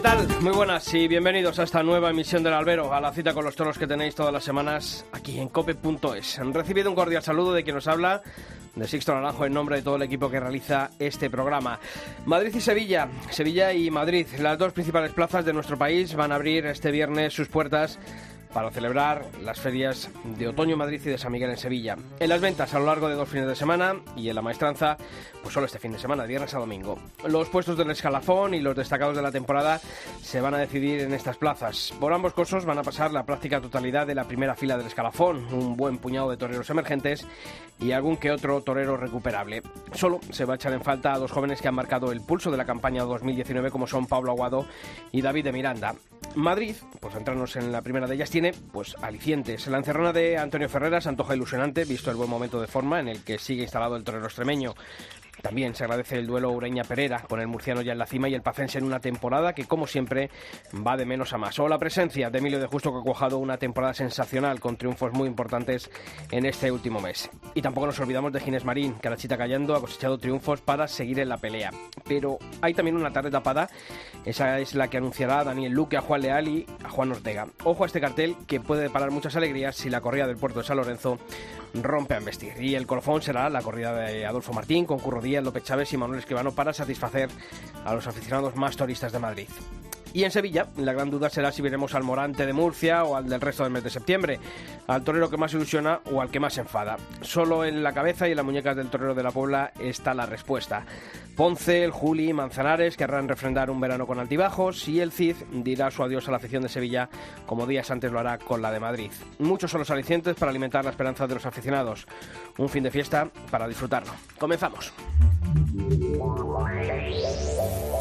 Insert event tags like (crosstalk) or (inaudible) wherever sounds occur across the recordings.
¿Qué tal? Muy buenas y bienvenidos a esta nueva emisión del Albero, a la cita con los toros que tenéis todas las semanas aquí en cope.es. Han recibido un cordial saludo de quien nos habla, de Sixto Naranjo, en nombre de todo el equipo que realiza este programa. Madrid y Sevilla, Sevilla y Madrid, las dos principales plazas de nuestro país, van a abrir este viernes sus puertas para celebrar las ferias de Otoño en Madrid y de San Miguel en Sevilla. En las ventas a lo largo de dos fines de semana y en la maestranza, pues solo este fin de semana, viernes a domingo. Los puestos del escalafón y los destacados de la temporada se van a decidir en estas plazas. Por ambos cursos van a pasar la práctica totalidad de la primera fila del escalafón, un buen puñado de toreros emergentes y algún que otro torero recuperable. Solo se va a echar en falta a dos jóvenes que han marcado el pulso de la campaña 2019 como son Pablo Aguado y David de Miranda. Madrid, por centrarnos en la primera de ellas, tiene pues alicientes. La encerrona de Antonio Ferreras antoja ilusionante, visto el buen momento de forma en el que sigue instalado el torero extremeño. También se agradece el duelo Ureña-Pereira, con el murciano ya en la cima y el pacense en una temporada que, como siempre, va de menos a más. O la presencia de Emilio de Justo, que ha cuajado una temporada sensacional con triunfos muy importantes en este último mes. Y tampoco nos olvidamos de Ginés Marín, que a la chita callando ha cosechado triunfos para seguir en la pelea. Pero hay también una tarde tapada, esa es la que anunciará Daniel Luque, a Juan Leal y a Juan Ortega. Ojo a este cartel que puede deparar muchas alegrías si la corrida del puerto de San Lorenzo rompe a embestir. Y el colofón será la corrida de Adolfo Martín con Curro Díaz, López Chávez y Manuel Escribano para satisfacer a los aficionados más turistas de Madrid. Y en Sevilla, la gran duda será si veremos al Morante de Murcia o al del resto del mes de septiembre, al torero que más ilusiona o al que más enfada. Solo en la cabeza y en las muñecas del torero de la Puebla está la respuesta. Ponce, el Juli, Manzanares querrán refrendar un verano con altibajos y el Cid dirá su adiós a la afición de Sevilla como días antes lo hará con la de Madrid. Muchos son los alicientes para alimentar la esperanza de los aficionados. Un fin de fiesta para disfrutarlo. Comenzamos.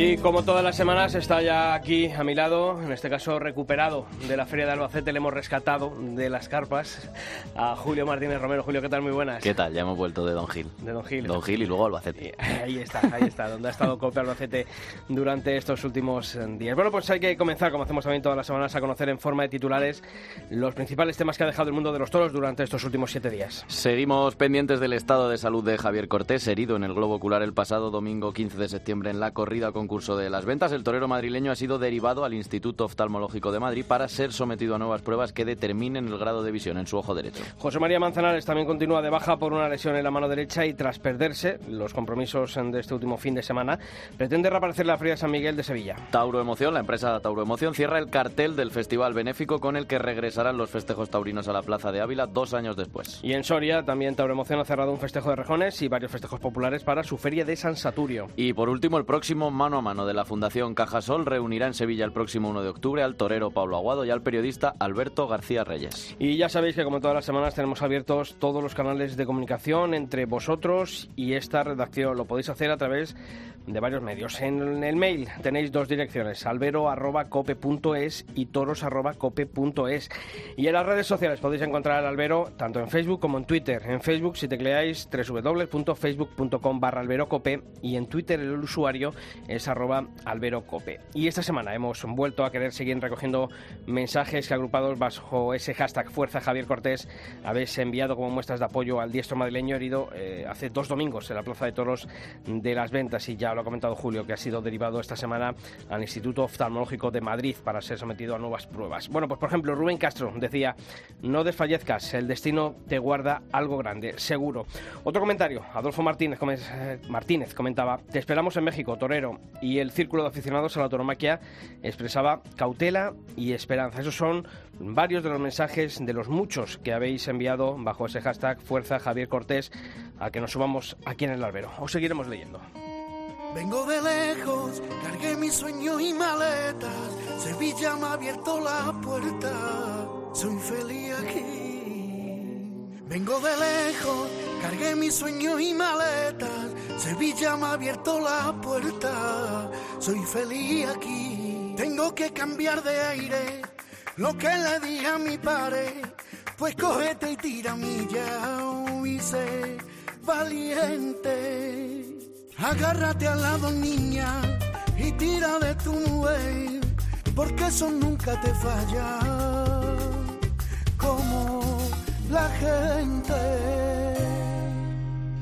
Y como todas las semanas está ya aquí a mi lado, en este caso recuperado de la Feria de Albacete, le hemos rescatado de las carpas a Julio Martínez Romero. Julio, ¿qué tal? Muy buenas. ¿Qué tal? Ya hemos vuelto de Don Gil. De Don Gil. Don Gil y luego Albacete. Ahí está, ahí está, donde ha estado Cope Albacete durante estos últimos días. Bueno, pues hay que comenzar, como hacemos también todas las semanas, a conocer en forma de titulares los principales temas que ha dejado el mundo de los toros durante estos últimos siete días. Seguimos pendientes del estado de salud de Javier Cortés, herido en el globo ocular el pasado domingo 15 de septiembre en la corrida concurso de las ventas. El torero madrileño ha sido derivado al Instituto Oftalmológico de Madrid para ser sometido a nuevas pruebas que determinen el grado de visión en su ojo derecho. José María Manzanares también continúa de baja por una lesión en la mano derecha y tras perderse los compromisos de este último fin de semana, pretende reaparecer la Feria de San Miguel de Sevilla. Tauro Emoción, la empresa Tauro Emoción, cierra el cartel del festival benéfico con el que regresarán los festejos taurinos a la Plaza de Ávila dos años después. Y en Soria también Tauro Emoción ha cerrado un festejo de rejones y varios festejos populares para su Feria de San Saturio. Y por último, el próximo a mano de la Fundación Cajasol reunirá en Sevilla el próximo 1 de octubre al torero Pablo Aguado y al periodista Alberto García Reyes. Y ya sabéis que como todas las semanas tenemos abiertos todos los canales de comunicación entre vosotros y esta redacción. Lo podéis hacer a través de varios medios. En el mail tenéis dos direcciones, albero.cope.es y toros.cope.es. Y en las redes sociales podéis encontrar al albero tanto en Facebook como en Twitter. En Facebook si tecleáis www.facebook.com barra alberocope y en Twitter el usuario es arroba alberocope. Y esta semana hemos vuelto a querer seguir recogiendo mensajes que agrupados bajo ese hashtag Fuerza Javier Cortés habéis enviado como muestras de apoyo al diestro madrileño herido eh, hace dos domingos en la Plaza de Toros de las Ventas y ya ha comentado Julio que ha sido derivado esta semana al Instituto Oftalmológico de Madrid para ser sometido a nuevas pruebas. Bueno, pues por ejemplo Rubén Castro decía no desfallezcas, el destino te guarda algo grande, seguro. Otro comentario, Adolfo Martínez, eh, Martínez comentaba, te esperamos en México, Torero, y el Círculo de Aficionados a la Autonomaquia expresaba cautela y esperanza. Esos son varios de los mensajes de los muchos que habéis enviado bajo ese hashtag Fuerza Javier Cortés a que nos subamos aquí en el albero. Os seguiremos leyendo. Vengo de lejos, cargué mis sueños y maletas. Sevilla me ha abierto la puerta. Soy feliz aquí. Vengo de lejos, cargué mis sueños y maletas. Sevilla me ha abierto la puerta. Soy feliz aquí. Tengo que cambiar de aire. Lo que le dije a mi padre, pues cógete y tira ya y sé valiente. Agárrate al lado, niña, y tira de tu nube, porque eso nunca te falla, como la gente.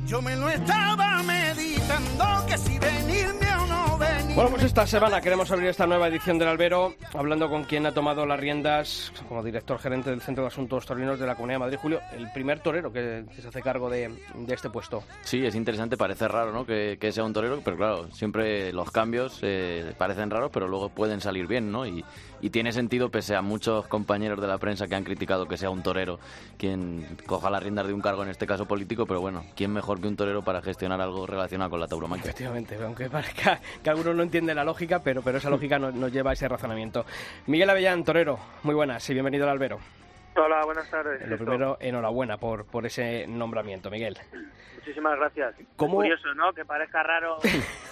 Yo me lo estaba meditando, que si venirme o no. Bueno, pues esta semana queremos abrir esta nueva edición del Albero hablando con quien ha tomado las riendas como director gerente del Centro de Asuntos Torinos de la Comunidad de Madrid, Julio, el primer torero que, se hace cargo de, este puesto. Sí, es interesante, parece raro ¿no? que, sea un torero, pero claro, siempre los cambios eh, parecen raros, pero luego pueden salir bien, ¿no? Y tiene sentido, pese a muchos compañeros de la prensa que han criticado que sea un torero quien coja las riendas de un cargo, en este caso político, pero bueno, ¿quién mejor que un torero para gestionar algo relacionado con la tauromaquia? Efectivamente, aunque parezca que algunos no entiende la lógica, pero, pero esa lógica nos, nos lleva a ese razonamiento. Miguel Avellán, torero, muy buenas y bienvenido al Albero. Hola, buenas tardes. Lo primero, enhorabuena por, por ese nombramiento, Miguel. Muchísimas gracias. ¿Cómo? Es curioso, ¿no? Que parezca raro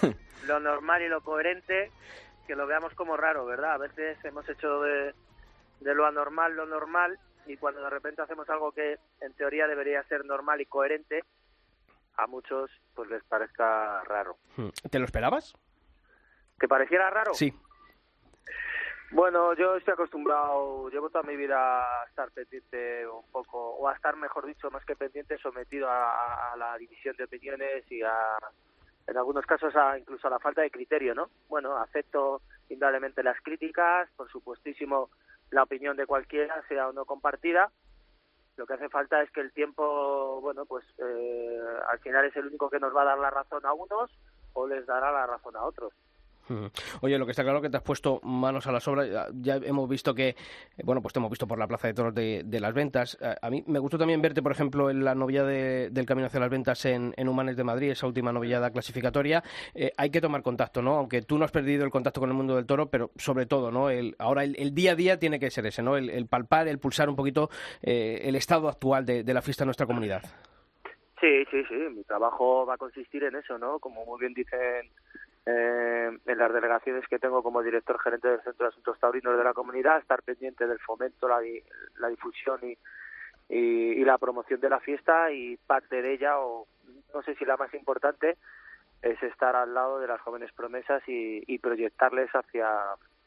(laughs) lo normal y lo coherente, que lo veamos como raro, ¿verdad? A veces hemos hecho de, de lo anormal lo normal y cuando de repente hacemos algo que en teoría debería ser normal y coherente, a muchos pues les parezca raro. ¿Te lo esperabas? ¿Que pareciera raro? Sí. Bueno, yo estoy acostumbrado, llevo toda mi vida a estar pendiente un poco, o a estar, mejor dicho, más que pendiente, sometido a, a la división de opiniones y a, en algunos casos, a, incluso a la falta de criterio, ¿no? Bueno, acepto indudablemente las críticas, por supuestísimo la opinión de cualquiera, sea o no compartida. Lo que hace falta es que el tiempo, bueno, pues eh, al final es el único que nos va a dar la razón a unos o les dará la razón a otros. Oye, lo que está claro es que te has puesto manos a la obra. Ya, hemos visto que, bueno, pues te hemos visto por la Plaza de Toros de, de las Ventas. A, a, mí me gustó también verte, por ejemplo, en la novillada de, del Camino hacia las Ventas en, en, Humanes de Madrid, esa última novillada clasificatoria. Eh, hay que tomar contacto, ¿no? Aunque tú no has perdido el contacto con el mundo del toro, pero sobre todo, ¿no? El, ahora el, día a día tiene que ser ese, ¿no? El, palpar, el pulsar un poquito eh, el estado actual de, de la fiesta en nuestra comunidad. Sí, sí, sí. Mi trabajo va a consistir en eso, ¿no? Como muy bien dicen eh, en las delegaciones que tengo como director gerente del Centro de Asuntos Taurinos de la comunidad, estar pendiente del fomento, la, la difusión y, y, la promoción de la fiesta y parte de ella, o no sé si la más importante, es estar al lado de las jóvenes promesas y, y proyectarles hacia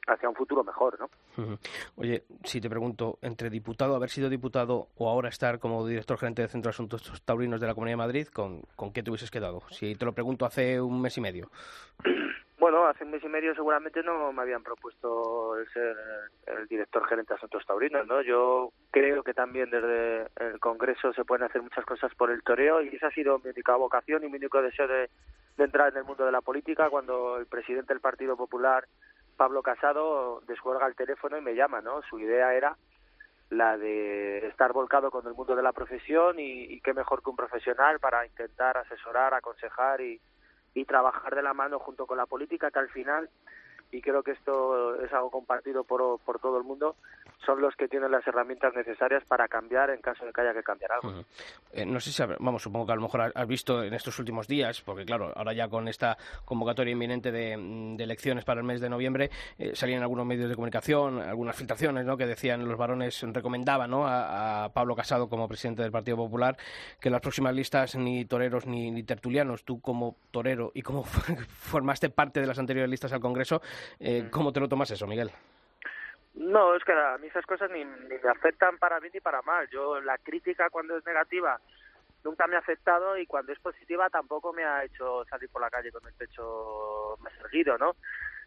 hacia un futuro mejor, ¿no? Oye, si te pregunto, entre diputado, haber sido diputado o ahora estar como director gerente del Centro de Asuntos Taurinos de la Comunidad de Madrid, ¿con, con qué te hubieses quedado? Si te lo pregunto hace un mes y medio. (clears throat) Bueno, hace un mes y medio seguramente no me habían propuesto el ser el director gerente de Asuntos Taurinos, ¿no? Yo creo que también desde el Congreso se pueden hacer muchas cosas por el toreo y esa ha sido mi única vocación y mi único deseo de, de entrar en el mundo de la política cuando el presidente del Partido Popular Pablo Casado descuelga el teléfono y me llama, ¿no? Su idea era la de estar volcado con el mundo de la profesión y, qué mejor que un profesional para intentar asesorar, aconsejar y, trabajar de la mano junto con la política que al final y creo que esto es algo compartido por todo el mundo, son los que tienen las herramientas necesarias para cambiar en caso de que haya que cambiar algo. Uh -huh. eh, no sé si, vamos, supongo que a lo mejor has visto en estos últimos días, porque claro, ahora ya con esta convocatoria inminente de, de elecciones para el mes de noviembre, eh, salían algunos medios de comunicación, algunas filtraciones, ¿no? Que decían los varones, recomendaban, ¿no? A, a, Pablo Casado como presidente del Partido Popular que en las próximas listas ni toreros ni, ni tertulianos, tú como torero y como (laughs) formaste parte de las anteriores listas al Congreso, eh, ¿Cómo te lo tomas eso, Miguel? No, es que a mí esas cosas ni, ni, me afectan para bien ni para mal. Yo la crítica cuando es negativa nunca me ha afectado y cuando es positiva tampoco me ha hecho salir por la calle con el pecho más erguido, ¿no?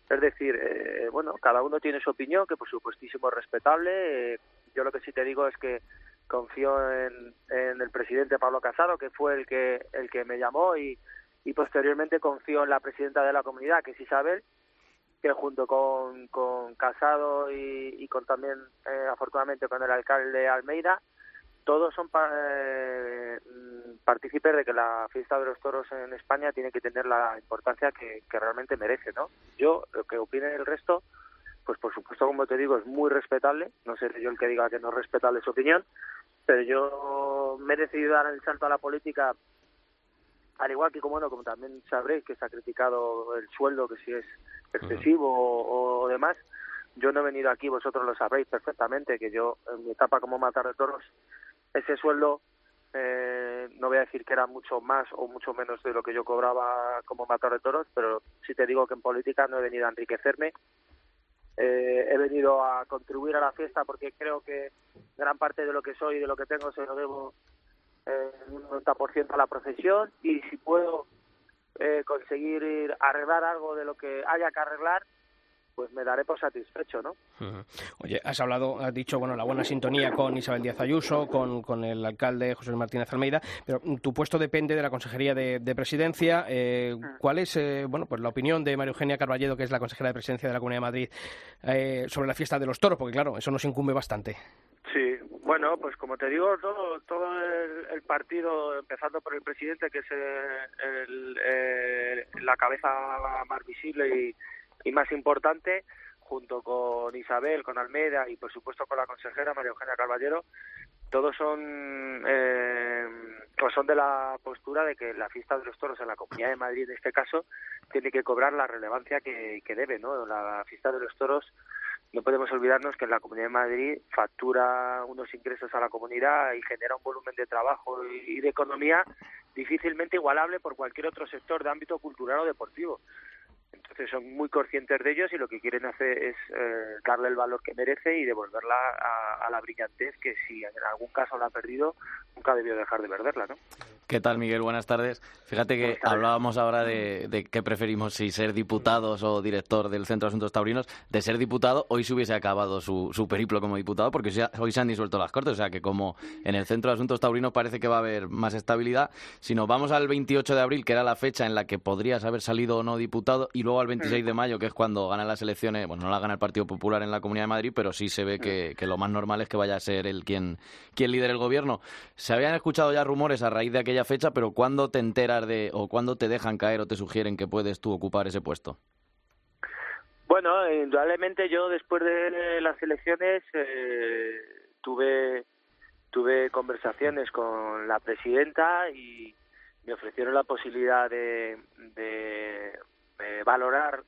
Es decir, eh, bueno, cada uno tiene su opinión, que por supuestísimo es respetable. Eh, yo lo que sí te digo es que confío en, en, el presidente Pablo Casado, que fue el que el que me llamó y, y posteriormente confío en la presidenta de la comunidad, que es Isabel, que junto con, con Casado y, y con también, eh, afortunadamente, con el alcalde Almeida, todos son eh, partícipes de que la fiesta de los toros en España tiene que tener la importancia que, que realmente merece, ¿no? Yo, lo que opine el resto, pues por supuesto, como te digo, es muy respetable, no seré yo el que diga que no es respetable su opinión, pero yo me he decidido dar el salto a la política, al igual que como, bueno, como también sabréis que se ha criticado el sueldo, que si es excesivo o, o demás, yo no he venido aquí, vosotros lo sabréis perfectamente, que yo en mi etapa como matar de toros, ese sueldo eh, no voy a decir que era mucho más o mucho menos de lo que yo cobraba como matador de toros, pero sí te digo que en política no he venido a enriquecerme, eh, he venido a contribuir a la fiesta porque creo que gran parte de lo que soy y de lo que tengo se lo debo eh, un 90% a la profesión y si puedo eh, conseguir arreglar algo de lo que haya que arreglar, pues me daré por satisfecho, ¿no? Oye, has hablado, has dicho, bueno, la buena sintonía con Isabel Díaz Ayuso, con, con el alcalde José Martínez Almeida, pero tu puesto depende de la Consejería de, Presidencia. Eh, ah. ¿Cuál es, eh, bueno, pues la opinión de María Eugenia Carballedo, que es la consejera de Presidencia de la Comunidad de Madrid, eh, sobre la fiesta de los toros? Porque, claro, eso nos incumbe bastante. Sí, bueno, pues como te digo, todo, todo el, partido, empezando por el presidente, que es la cabeza más visible y y más importante, junto con Isabel, con Almeida y por supuesto con la consejera María Eugenia Caballero, todos son eh, pues son de la postura de que la fiesta de los toros en la Comunidad de Madrid en este caso tiene que cobrar la relevancia que, que debe, ¿no? La fiesta de los toros no podemos olvidarnos que en la Comunidad de Madrid factura unos ingresos a la comunidad y genera un volumen de trabajo y de economía difícilmente igualable por cualquier otro sector de ámbito cultural o deportivo. Entonces son muy conscientes de ellos y lo que quieren hacer es eh, darle el valor que merece y devolverla a, a, la brillantez que si en algún caso la ha perdido, nunca debió dejar de perderla, ¿no? ¿Qué tal, Miguel? Buenas tardes. Fíjate que hablábamos ahora de, de qué preferimos, si ser diputados o director del Centro de Asuntos Taurinos. De ser diputado, hoy se hubiese acabado su, su periplo como diputado porque hoy se han disuelto las Cortes. O sea que como en el Centro de Asuntos Taurinos parece que va a haber más estabilidad, si nos vamos al 28 de abril, que era la fecha en la que podrías haber salido o no diputado, y luego al 26 de mayo, que es cuando ganan las elecciones, bueno, no la gana el Partido Popular en la Comunidad de Madrid, pero sí se ve que, que lo más normal es que vaya a ser él quien, quien lidere el gobierno. Se habían escuchado ya rumores a raíz de aquella fecha, pero ¿cuándo te enteras de o cuándo te dejan caer o te sugieren que puedes tú ocupar ese puesto? Bueno, indudablemente yo después de las elecciones eh, tuve tuve conversaciones con la presidenta y me ofrecieron la posibilidad de, de, valorar,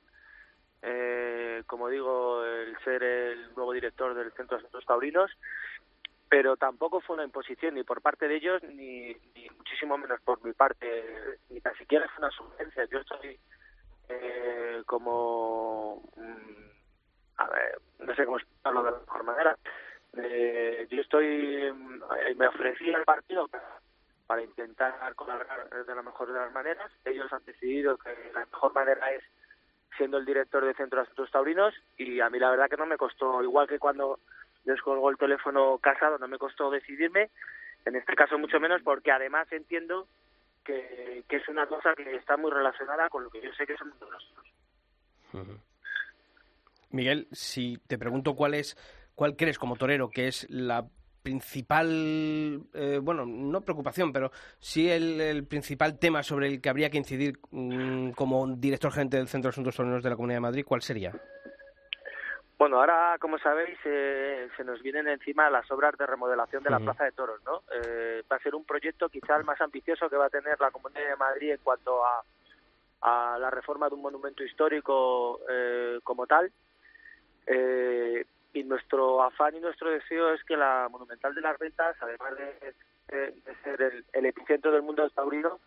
eh, como digo, el ser el nuevo director del Centro de Asuntos Taurinos pero tampoco fue una imposición ni por parte de ellos ni, muchísimo menos por mi parte ni tan siquiera fue una sugerencia. Yo estoy eh, como mm, a ver no sé cómo explicarlo de la mejor manera. Eh, yo estoy mm, me ofrecí al partido para, intentar colaborar de la mejor de las maneras. Ellos han decidido que la mejor manera es siendo el director del Centro de Asuntos Taurinos y a mí la verdad que no me costó. Igual que cuando descolgó el teléfono casado, no me costó decidirme, en este caso mucho menos porque además entiendo que, que es una cosa que está muy relacionada con lo que yo sé que somos nosotros. Miguel, si te pregunto cuál es, cuál crees como torero que es la principal, eh, bueno, no preocupación, pero sí el, el, principal tema sobre el que habría que incidir mm, como director gerente del Centro de Asuntos Toreros de la Comunidad de Madrid, ¿cuál sería? Bueno, ahora, como sabéis, eh, se nos vienen encima las obras de remodelación de la Plaza de Toros, ¿no? Eh, va a ser un proyecto quizá el más ambicioso que va a tener la Comunidad de Madrid en cuanto a, a la reforma de un monumento histórico eh, como tal. Eh, y nuestro afán y nuestro deseo es que la Monumental de las Ventas, además de, ser el, epicentro del mundo taurino,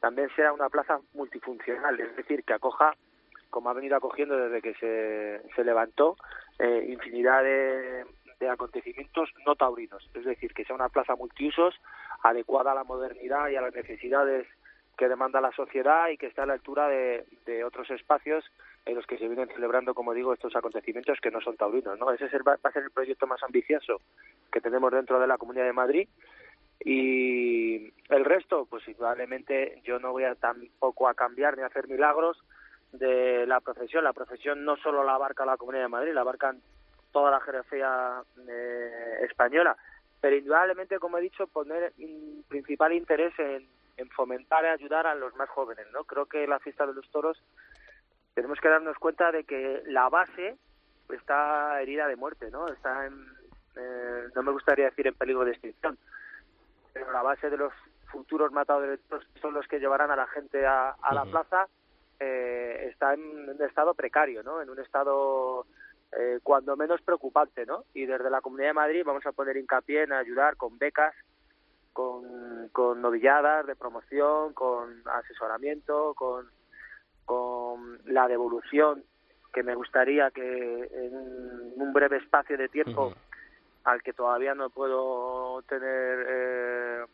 también sea una plaza multifuncional, es decir, que acoja como ha venido acogiendo desde que se, se levantó, eh, infinidad de, acontecimientos no taurinos, es decir, que sea una plaza multiusos, adecuada a la modernidad y a las necesidades que demanda la sociedad y que está a la altura de otros espacios en los que se vienen celebrando, como digo, estos acontecimientos que no son taurinos, ¿no? Ese va a ser el proyecto más ambicioso que tenemos dentro de la Comunidad de Madrid y el resto, pues indudablemente yo no voy a tampoco a cambiar ni a hacer milagros, de la profesión. La profesión no solo la abarca la Comunidad de Madrid, la abarcan toda la jerarquía eh, española, pero indudablemente, como he dicho, poner principal interés en, en fomentar y ayudar a los más jóvenes, ¿no? Creo que la fiesta de los toros tenemos que darnos cuenta de que la base está herida de muerte, ¿no? Está en, eh, no me gustaría decir en peligro de extinción, pero la base de los futuros matadores son los que llevarán a la gente a, a la plaza, eh, está en un estado precario, ¿no? En un estado eh, cuando menos preocupante, ¿no? Y desde la Comunidad de Madrid vamos a poner hincapié en ayudar con becas, con, con novilladas de promoción, con asesoramiento, con, con la devolución, que me gustaría que en un breve espacio de tiempo, al que todavía no puedo tener eh,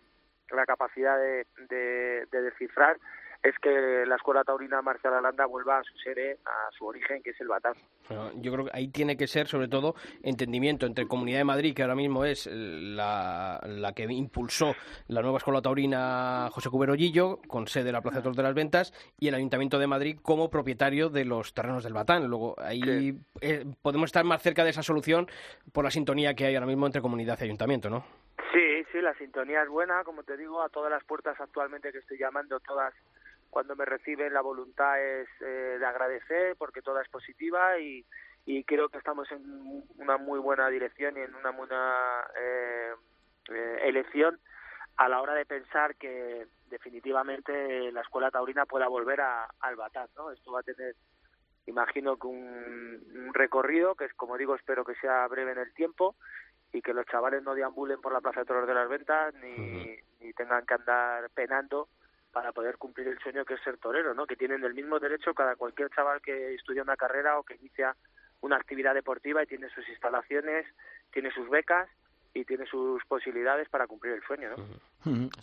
la capacidad de, de, de descifrar, es que la Escuela Taurina Marcial Alanda vuelva a su sede, a su origen, que es el Batán. yo creo que ahí tiene que ser, sobre todo, entendimiento entre Comunidad de Madrid, que ahora mismo es la, la que impulsó la nueva Escuela Taurina José Cubero Gillo, con sede en la Plaza de Toros de las Ventas, y el Ayuntamiento de Madrid como propietario de los terrenos del Batán. Luego, ahí eh, podemos estar más cerca de esa solución por la sintonía que hay ahora mismo entre comunidad y ayuntamiento, ¿no? Sí, sí, la sintonía es buena, como te digo, a todas las puertas actualmente que estoy llamando, todas cuando me reciben la voluntad es eh, de agradecer porque toda es positiva y, y creo que estamos en una muy buena dirección y en una buena eh, eh, elección a la hora de pensar que definitivamente la escuela taurina pueda volver a, al Batán, ¿no? Esto va a tener, imagino que un, un recorrido que es, como digo, espero que sea breve en el tiempo y que los chavales no deambulen por la Plaza de Toros de las Ventas ni, ni tengan que andar penando para poder cumplir el sueño que es ser torero, ¿no? Que tienen el mismo derecho cada cualquier chaval que estudia una carrera o que inicia una actividad deportiva y tiene sus instalaciones, tiene sus becas y tiene sus posibilidades para cumplir el sueño, ¿no?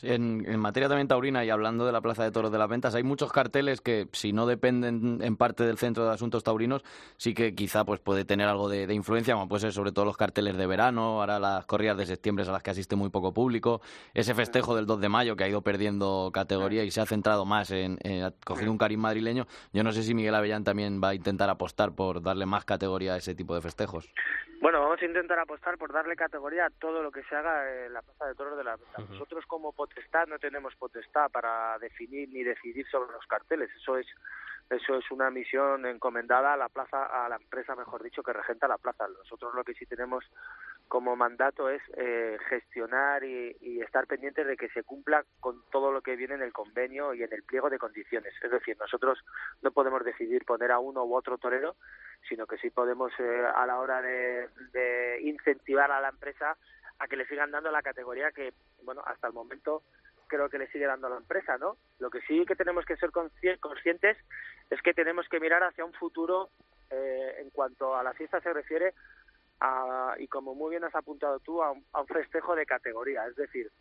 En, materia también taurina y hablando de la Plaza de Toros de las Ventas, hay muchos carteles que si no dependen en parte del Centro de Asuntos Taurinos, sí que quizá pues puede tener algo de, influencia, como puede ser sobre todo los carteles de verano, ahora las corridas de septiembre a las que asiste muy poco público, ese festejo del 2 de mayo que ha ido perdiendo categoría y se ha centrado más en, en coger un cariz madrileño. Yo no sé si Miguel Avellán también va a intentar apostar por darle más categoría a ese tipo de festejos. Bueno, vamos a intentar apostar por darle categoría a todo lo que se haga en la Plaza de Toros de las Ventas. Nosotros como potestad no tenemos potestad para definir ni decidir sobre los carteles. Eso es eso es una misión encomendada a la plaza, a la empresa, mejor dicho, que regenta la plaza. Nosotros lo que sí tenemos como mandato es eh, gestionar y, estar pendientes de que se cumpla con todo lo que viene en el convenio y en el pliego de condiciones. Es decir, nosotros no podemos decidir poner a uno u otro torero, sino que sí podemos eh, a la hora de, de incentivar a la empresa a que le sigan dando la categoría que, bueno, hasta el momento creo que le sigue dando la empresa, ¿no? Lo que sí que tenemos que ser conscientes es que tenemos que mirar hacia un futuro eh, en cuanto a la fiesta se refiere a, y como muy bien has apuntado tú, a un, a un festejo de categoría. Es decir,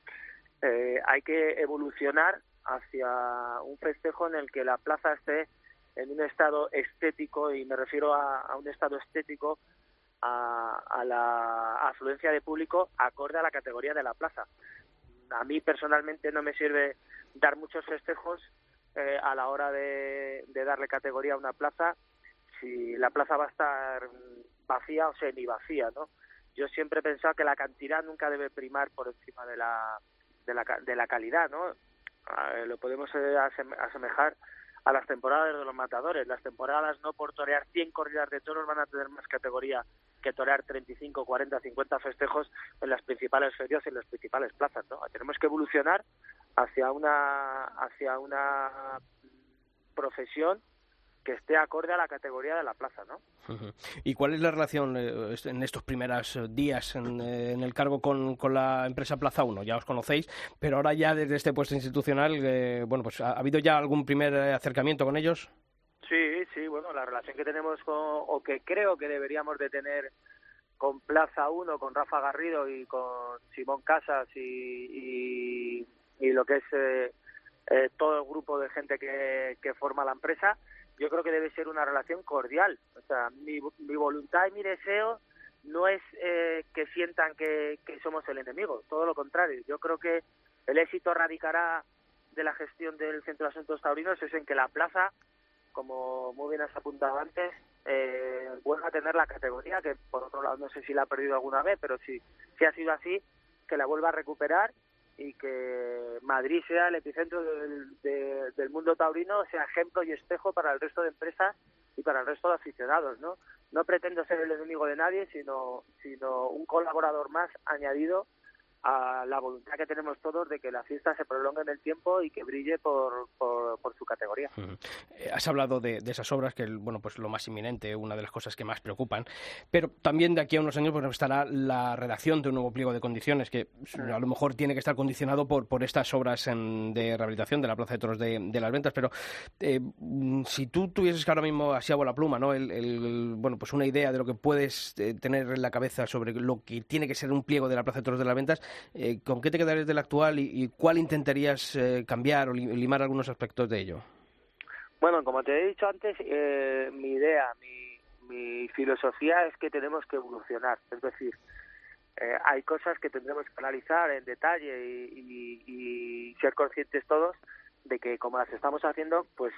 eh, hay que evolucionar hacia un festejo en el que la plaza esté en un estado estético, y me refiero a un estado estético a, a, la afluencia de público acorde a la categoría de la plaza. A mí personalmente no me sirve dar muchos festejos eh, a la hora de, de, darle categoría a una plaza si la plaza va a estar vacía o semi vacía, ¿no? Yo siempre he pensado que la cantidad nunca debe primar por encima de la, de la, de la calidad, ¿no? Eh, lo podemos eh, asemejar a las temporadas de los matadores. Las temporadas no por torear 100 corridas de toros van a tener más categoría que torear 35, 40, 50 festejos en las principales ferias y en las principales plazas, ¿no? Tenemos que evolucionar hacia una hacia una profesión que esté acorde a la categoría de la plaza, ¿no? ¿Y cuál es la relación eh, en estos primeros eh, días en, eh, en el cargo con, la empresa Plaza 1? Ya os conocéis, pero ahora ya desde este puesto institucional, bueno, pues ¿ha, habido ya algún primer acercamiento con ellos? Sí, sí, bueno, la relación que tenemos con, o que creo que deberíamos de tener con Plaza 1, con Rafa Garrido y con Simón Casas y, y, lo que es eh, eh, todo el grupo de gente que, que forma la empresa, yo creo que debe ser una relación cordial. O sea, mi, mi voluntad y mi deseo no es eh, que sientan que, que somos el enemigo, todo lo contrario. Yo creo que el éxito radicará de la gestión del Centro de Asuntos Taurinos es en que la plaza, como muy bien has apuntado antes, eh, vuelva a tener la categoría, que por otro lado no sé si la ha perdido alguna vez, pero si, si ha sido así, que la vuelva a recuperar y que Madrid sea el epicentro del, del mundo taurino, sea ejemplo y espejo para el resto de empresas y para el resto de aficionados, ¿no? No pretendo ser el enemigo de nadie, sino, sino un colaborador más añadido a la voluntad que tenemos todos de que la fiesta se prolongue en el tiempo y que brille por, por, su categoría. Eh, has hablado de, esas obras, que bueno, pues lo más inminente, una de las cosas que más preocupan, pero también de aquí a unos años pues, estará la redacción de un nuevo pliego de condiciones, que a lo mejor tiene que estar condicionado por, por estas obras de rehabilitación de la Plaza de Toros de, las Ventas, pero eh, si tú tuvieses que ahora mismo así a la pluma, ¿no? El, bueno, pues una idea de lo que puedes eh, tener en la cabeza sobre lo que tiene que ser un pliego de la Plaza de Toros de las Ventas, eh, ¿Con qué te quedarías del actual y, cuál intentarías eh, cambiar o limar algunos aspectos de ello? Bueno, como te he dicho antes, eh, mi idea, mi, filosofía es que tenemos que evolucionar. Es decir, hay cosas que tendremos que analizar en detalle y, y, ser conscientes todos de que como las estamos haciendo, pues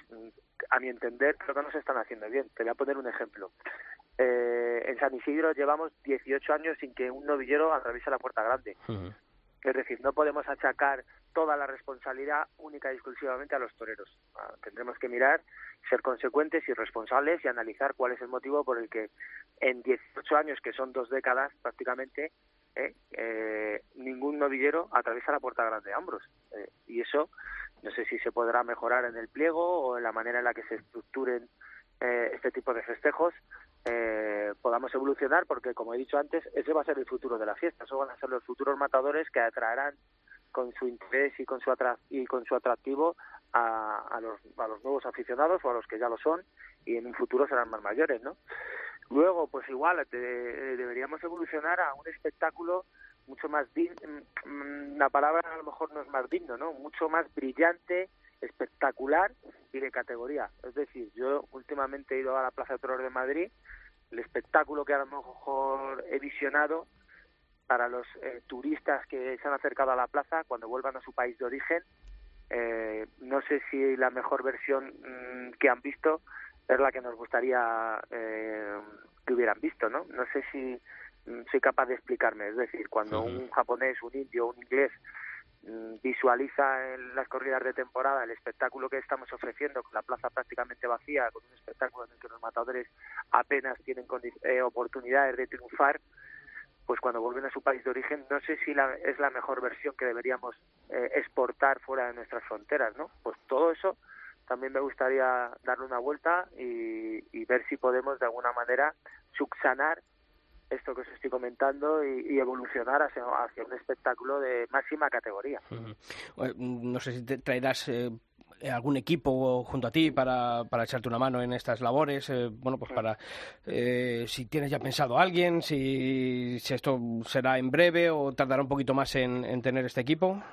a mi entender creo que no se están haciendo bien. Te voy a poner un ejemplo. Eh, en San Isidro llevamos 18 años sin que un novillero atraviese la puerta grande. Es decir, no podemos achacar toda la responsabilidad única y exclusivamente a los toreros. Ah, tendremos que mirar, ser consecuentes y responsables y analizar cuál es el motivo por el que en 18 años, que son dos décadas prácticamente, eh, eh, ningún novillero atraviesa la puerta grande a hombros. Eh, y eso no sé si se podrá mejorar en el pliego o en la manera en la que se estructuren este tipo de festejos, eh, podamos evolucionar porque como he dicho antes ese va a ser el futuro de la fiesta eso van a ser los futuros matadores que atraerán con su interés y con su y con su atractivo a, a, los, a los nuevos aficionados o a los que ya lo son y en un futuro serán más mayores no luego pues igual deberíamos evolucionar a un espectáculo mucho más digno, mm, la palabra a lo mejor no es más digno no mucho más brillante espectacular y de categoría. Es decir, yo últimamente he ido a la Plaza de Toros de Madrid, el espectáculo que a lo mejor he visionado para los eh, turistas que se han acercado a la plaza cuando vuelvan a su país de origen, eh, no sé si la mejor versión mm, que han visto es la que nos gustaría eh, que hubieran visto, ¿no? No sé si mm, soy capaz de explicarme. Es decir, cuando un japonés, un indio, un inglés Mm, visualiza en las corridas de temporada el espectáculo que estamos ofreciendo, con la plaza prácticamente vacía, con un espectáculo en el que los matadores apenas tienen eh, oportunidades de triunfar, pues cuando vuelven a su país de origen, no sé si la, es la mejor versión que deberíamos eh, exportar fuera de nuestras fronteras, ¿no? Pues todo eso también me gustaría darle una vuelta y, y ver si podemos de alguna manera subsanar esto que os estoy comentando y, evolucionar hacia, un espectáculo de máxima categoría. No sé si te traerás eh, algún equipo junto a ti para, para echarte una mano en estas labores, eh, bueno, pues para eh, si tienes ya pensado alguien, si, si, esto será en breve o tardará un poquito más en tener este equipo.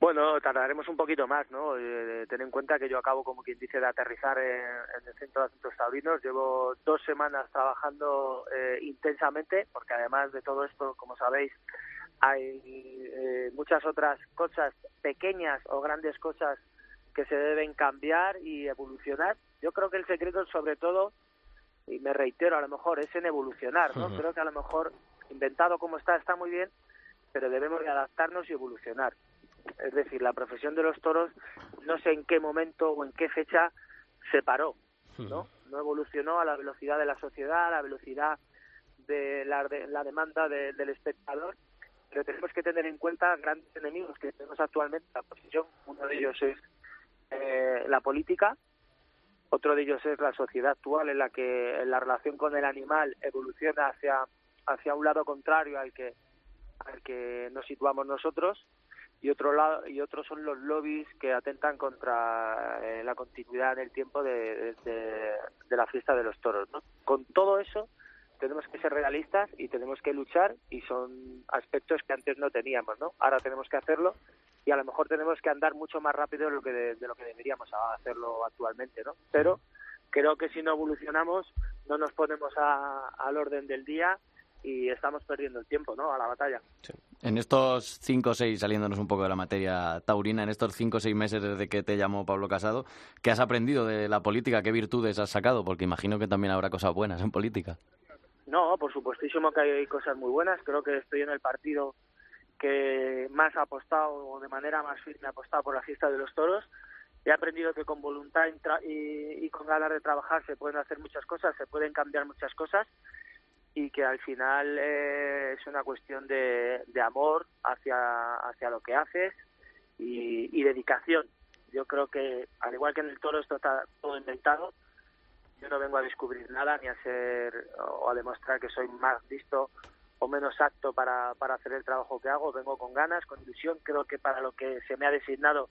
Bueno, tardaremos un poquito más, ¿no? Eh, ten en cuenta que yo acabo, como quien dice, de aterrizar en, el Centro de Asuntos Taurinos. Llevo dos semanas trabajando eh, intensamente, porque además de todo esto, como sabéis, hay eh, muchas otras cosas, pequeñas o grandes cosas, que se deben cambiar y evolucionar. Yo creo que el secreto, sobre todo, y me reitero, a lo mejor, es en evolucionar, ¿no? Creo que a lo mejor, inventado como está, está muy bien, pero debemos de adaptarnos y evolucionar. Es decir, la profesión de los toros no sé en qué momento o en qué fecha se paró, ¿no? No evolucionó a la velocidad de la sociedad, a la velocidad de la, la demanda del espectador, pero tenemos que tener en cuenta grandes enemigos que tenemos actualmente en la profesión. Uno de ellos es eh, la política, otro de ellos es la sociedad actual en la que la relación con el animal evoluciona hacia hacia un lado contrario al que al que nos situamos nosotros y otro lado y otros son los lobbies que atentan contra eh, la continuidad en el tiempo de, de, la fiesta de los toros ¿no? con todo eso tenemos que ser realistas y tenemos que luchar y son aspectos que antes no teníamos no ahora tenemos que hacerlo y a lo mejor tenemos que andar mucho más rápido de lo que de, lo que deberíamos hacerlo actualmente no pero creo que si no evolucionamos no nos ponemos al orden del día y estamos perdiendo el tiempo, ¿no? A la batalla. En estos cinco o seis, saliéndonos un poco de la materia taurina, en estos cinco o seis meses desde que te llamó Pablo Casado, ¿qué has aprendido de la política? ¿Qué virtudes has sacado? Porque imagino que también habrá cosas buenas en política. No, por supuestísimo que hay cosas muy buenas. Creo que estoy en el partido que más ha apostado o de manera más firme ha apostado por la fiesta de los toros. He aprendido que con voluntad y, y con ganas de trabajar se pueden hacer muchas cosas, se pueden cambiar muchas cosas y que al final eh, es una cuestión de, amor hacia, hacia lo que haces y, y, dedicación. Yo creo que, al igual que en el toro esto está todo inventado, yo no vengo a descubrir nada ni a ser o a demostrar que soy más listo o menos apto para, para hacer el trabajo que hago. Vengo con ganas, con ilusión. Creo que para lo que se me ha designado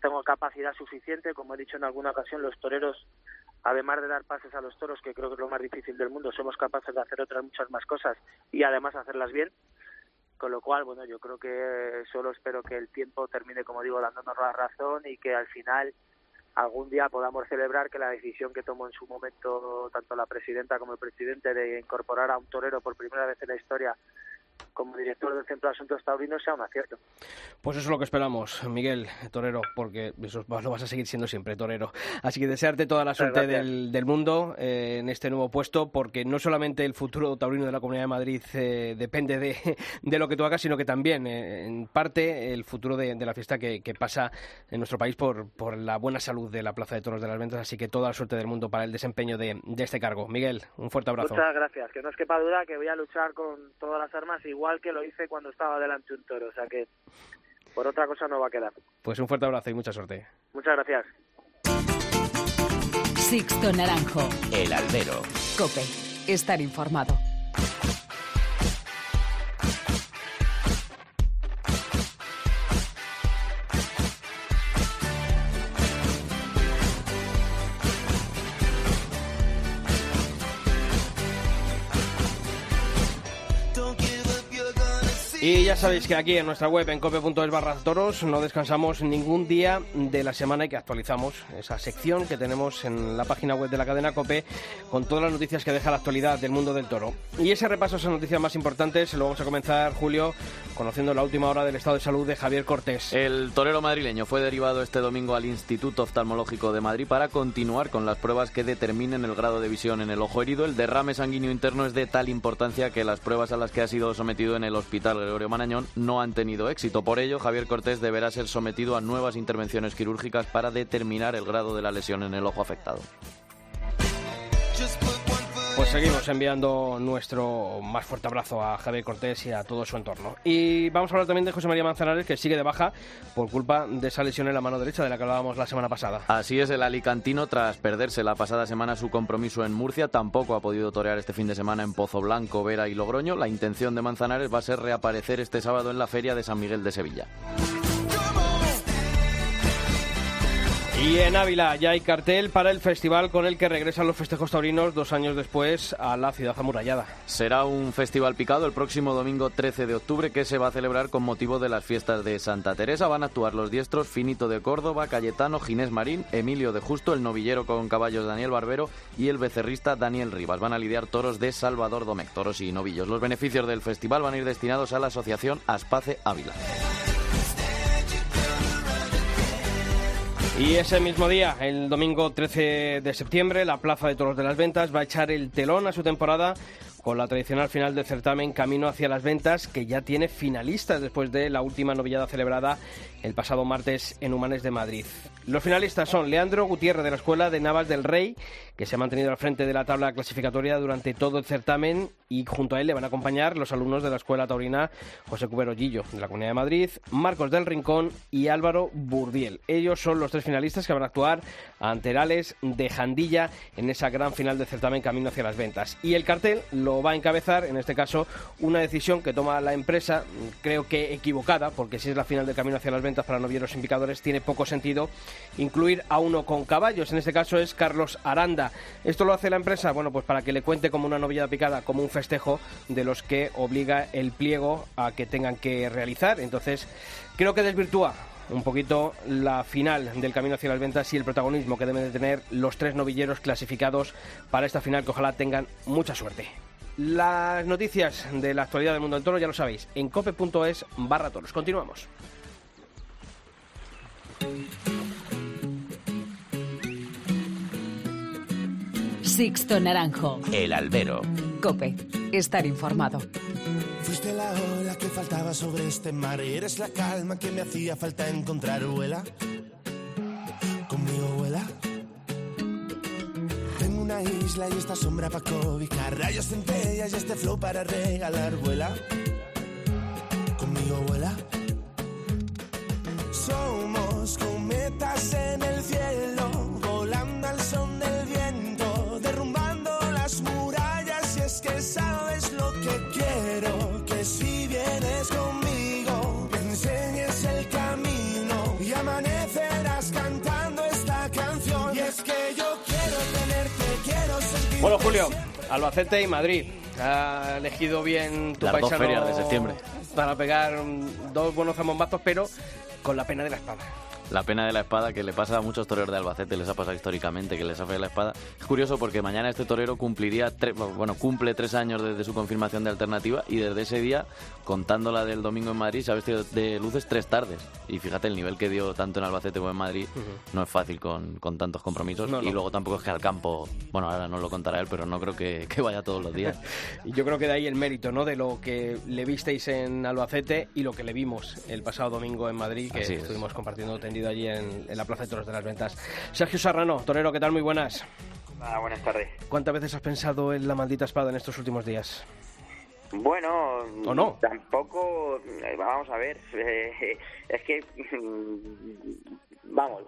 tengo capacidad suficiente. Como he dicho en alguna ocasión, los toreros además de dar pases a los toros, que creo que es lo más difícil del mundo, somos capaces de hacer otras muchas más cosas y además hacerlas bien. Con lo cual, bueno, yo creo que solo espero que el tiempo termine, como digo, dándonos la razón y que al final algún día podamos celebrar que la decisión que tomó en su momento tanto la presidenta como el presidente de incorporar a un torero por primera vez en la historia como director del Centro de Asuntos Taurinos sea un acierto. Pues eso es lo que esperamos, Miguel Torero, porque eso lo vas a seguir siendo siempre, Torero. Así que desearte toda la suerte del, del, mundo eh, en este nuevo puesto, porque no solamente el futuro taurino de la Comunidad de Madrid eh, depende de, de, lo que tú hagas, sino que también, eh, en parte, el futuro de, de la fiesta que, que, pasa en nuestro país por, por la buena salud de la Plaza de Toros de las Ventas. Así que toda la suerte del mundo para el desempeño de, de este cargo. Miguel, un fuerte abrazo. Muchas gracias. Que no es quepa duda que voy a luchar con todas las armas igual que lo hice cuando estaba delante un toro, o sea que por otra cosa no va a quedar. Pues un fuerte abrazo y mucha suerte. Muchas gracias. Sixto Naranjo. El albero. Cope. Estar informado. Y ya sabéis que aquí en nuestra web, en cope.es barra toros, no descansamos ningún día de la semana y que actualizamos esa sección que tenemos en la página web de la cadena Cope con todas las noticias que deja la actualidad del mundo del toro. Y ese repaso a esas noticias más importantes lo vamos a comenzar, Julio, conociendo la última hora del estado de salud de Javier Cortés. El torero madrileño fue derivado este domingo al Instituto Oftalmológico de Madrid para continuar con las pruebas que determinen el grado de visión en el ojo herido. El derrame sanguíneo interno es de tal importancia que las pruebas a las que ha sido sometido en el hospital Marañón no han tenido éxito. Por ello, Javier Cortés deberá ser sometido a nuevas intervenciones quirúrgicas para determinar el grado de la lesión en el ojo afectado. Pues seguimos enviando nuestro más fuerte abrazo a Javier Cortés y a todo su entorno. Y vamos a hablar también de José María Manzanares, que sigue de baja por culpa de esa lesión en la mano derecha de la que hablábamos la semana pasada. Así es, el alicantino, tras perderse la pasada semana su compromiso en Murcia, tampoco ha podido torear este fin de semana en Pozo Blanco, Vera y Logroño. La intención de Manzanares va a ser reaparecer este sábado en la Feria de San Miguel de Sevilla. Y en Ávila ya hay cartel para el festival con el que regresan los festejos taurinos dos años después a la ciudad amurallada. Será un festival picado el próximo domingo 13 de octubre que se va a celebrar con motivo de las fiestas de Santa Teresa. Van a actuar los diestros Finito de Córdoba, Cayetano, Ginés Marín, Emilio de Justo, el novillero con caballos Daniel Barbero y el becerrista Daniel Rivas. Van a lidiar toros de Salvador Domecq, toros y novillos. Los beneficios del festival van a ir destinados a la asociación Aspace Ávila. Y ese mismo día, el domingo 13 de septiembre, la Plaza de Toros de las Ventas va a echar el telón a su temporada con la tradicional final del certamen Camino hacia las Ventas, que ya tiene finalistas después de la última novillada celebrada el pasado martes en Humanes de Madrid. Los finalistas son Leandro Gutiérrez de la Escuela de Navas del Rey, que se ha mantenido al frente de la tabla clasificatoria durante todo el certamen y junto a él le van a acompañar los alumnos de la Escuela Taurina José Cubero Gillo de la Comunidad de Madrid, Marcos del Rincón y Álvaro Burdiel. Ellos son los tres finalistas que van a actuar ante Herales de Jandilla en esa gran final del certamen Camino hacia las Ventas. Y el cartel lo va a encabezar, en este caso, una decisión que toma la empresa, creo que equivocada, porque si es la final del Camino hacia las Ventas para novilleros indicadores tiene poco sentido incluir a uno con caballos. En este caso es Carlos Aranda. ¿Esto lo hace la empresa? Bueno, pues para que le cuente como una novillada picada, como un festejo de los que obliga el pliego a que tengan que realizar. Entonces, creo que desvirtúa un poquito la final del camino hacia las ventas y el protagonismo que deben de tener los tres novilleros clasificados para esta final, que ojalá tengan mucha suerte. Las noticias de la actualidad del mundo del toro ya lo sabéis, en cope.es barra toros. Continuamos. Sixto Naranjo. El albero. Cope. estar informado. Fuiste la ola que faltaba sobre este mar y eres la calma que me hacía falta encontrar, vuela. Conmigo vuela. Una isla y esta sombra para cobijar, rayos centellas y este flow para regalar, vuela. Conmigo vuela. Somos cometas en el cielo, Bueno, Julio, Albacete y Madrid. Ha elegido bien tu Las dos paisano ferias de septiembre. para pegar dos buenos zamombazos, pero con la pena de la espada. La pena de la espada que le pasa a muchos toreros de Albacete, les ha pasado históricamente que les ha fallado la espada. Es curioso porque mañana este torero cumpliría, tre- bueno, cumple tres años desde su confirmación de alternativa y desde ese día, contando la del domingo en Madrid, se ha vestido de luces tres tardes. Y fíjate el nivel que dio tanto en Albacete como en Madrid, no es fácil con, con tantos compromisos. No, no. Y luego tampoco es que al campo, bueno, ahora no lo contará él, pero no creo que, que vaya todos los días. Y (laughs) yo creo que de ahí el mérito, ¿no? De lo que le visteis en Albacete y lo que le vimos el pasado domingo en Madrid, que Así es. estuvimos compartiendo tendido allí en, en la Plaza de Toros de las Ventas. Sergio Serrano, torero, ¿qué tal? Muy buenas. Buenas tardes. ¿Cuántas veces has pensado en la maldita espada en estos últimos días? Bueno, ¿O no? tampoco, eh, vamos a ver, eh, (laughs) es que, mm, vamos,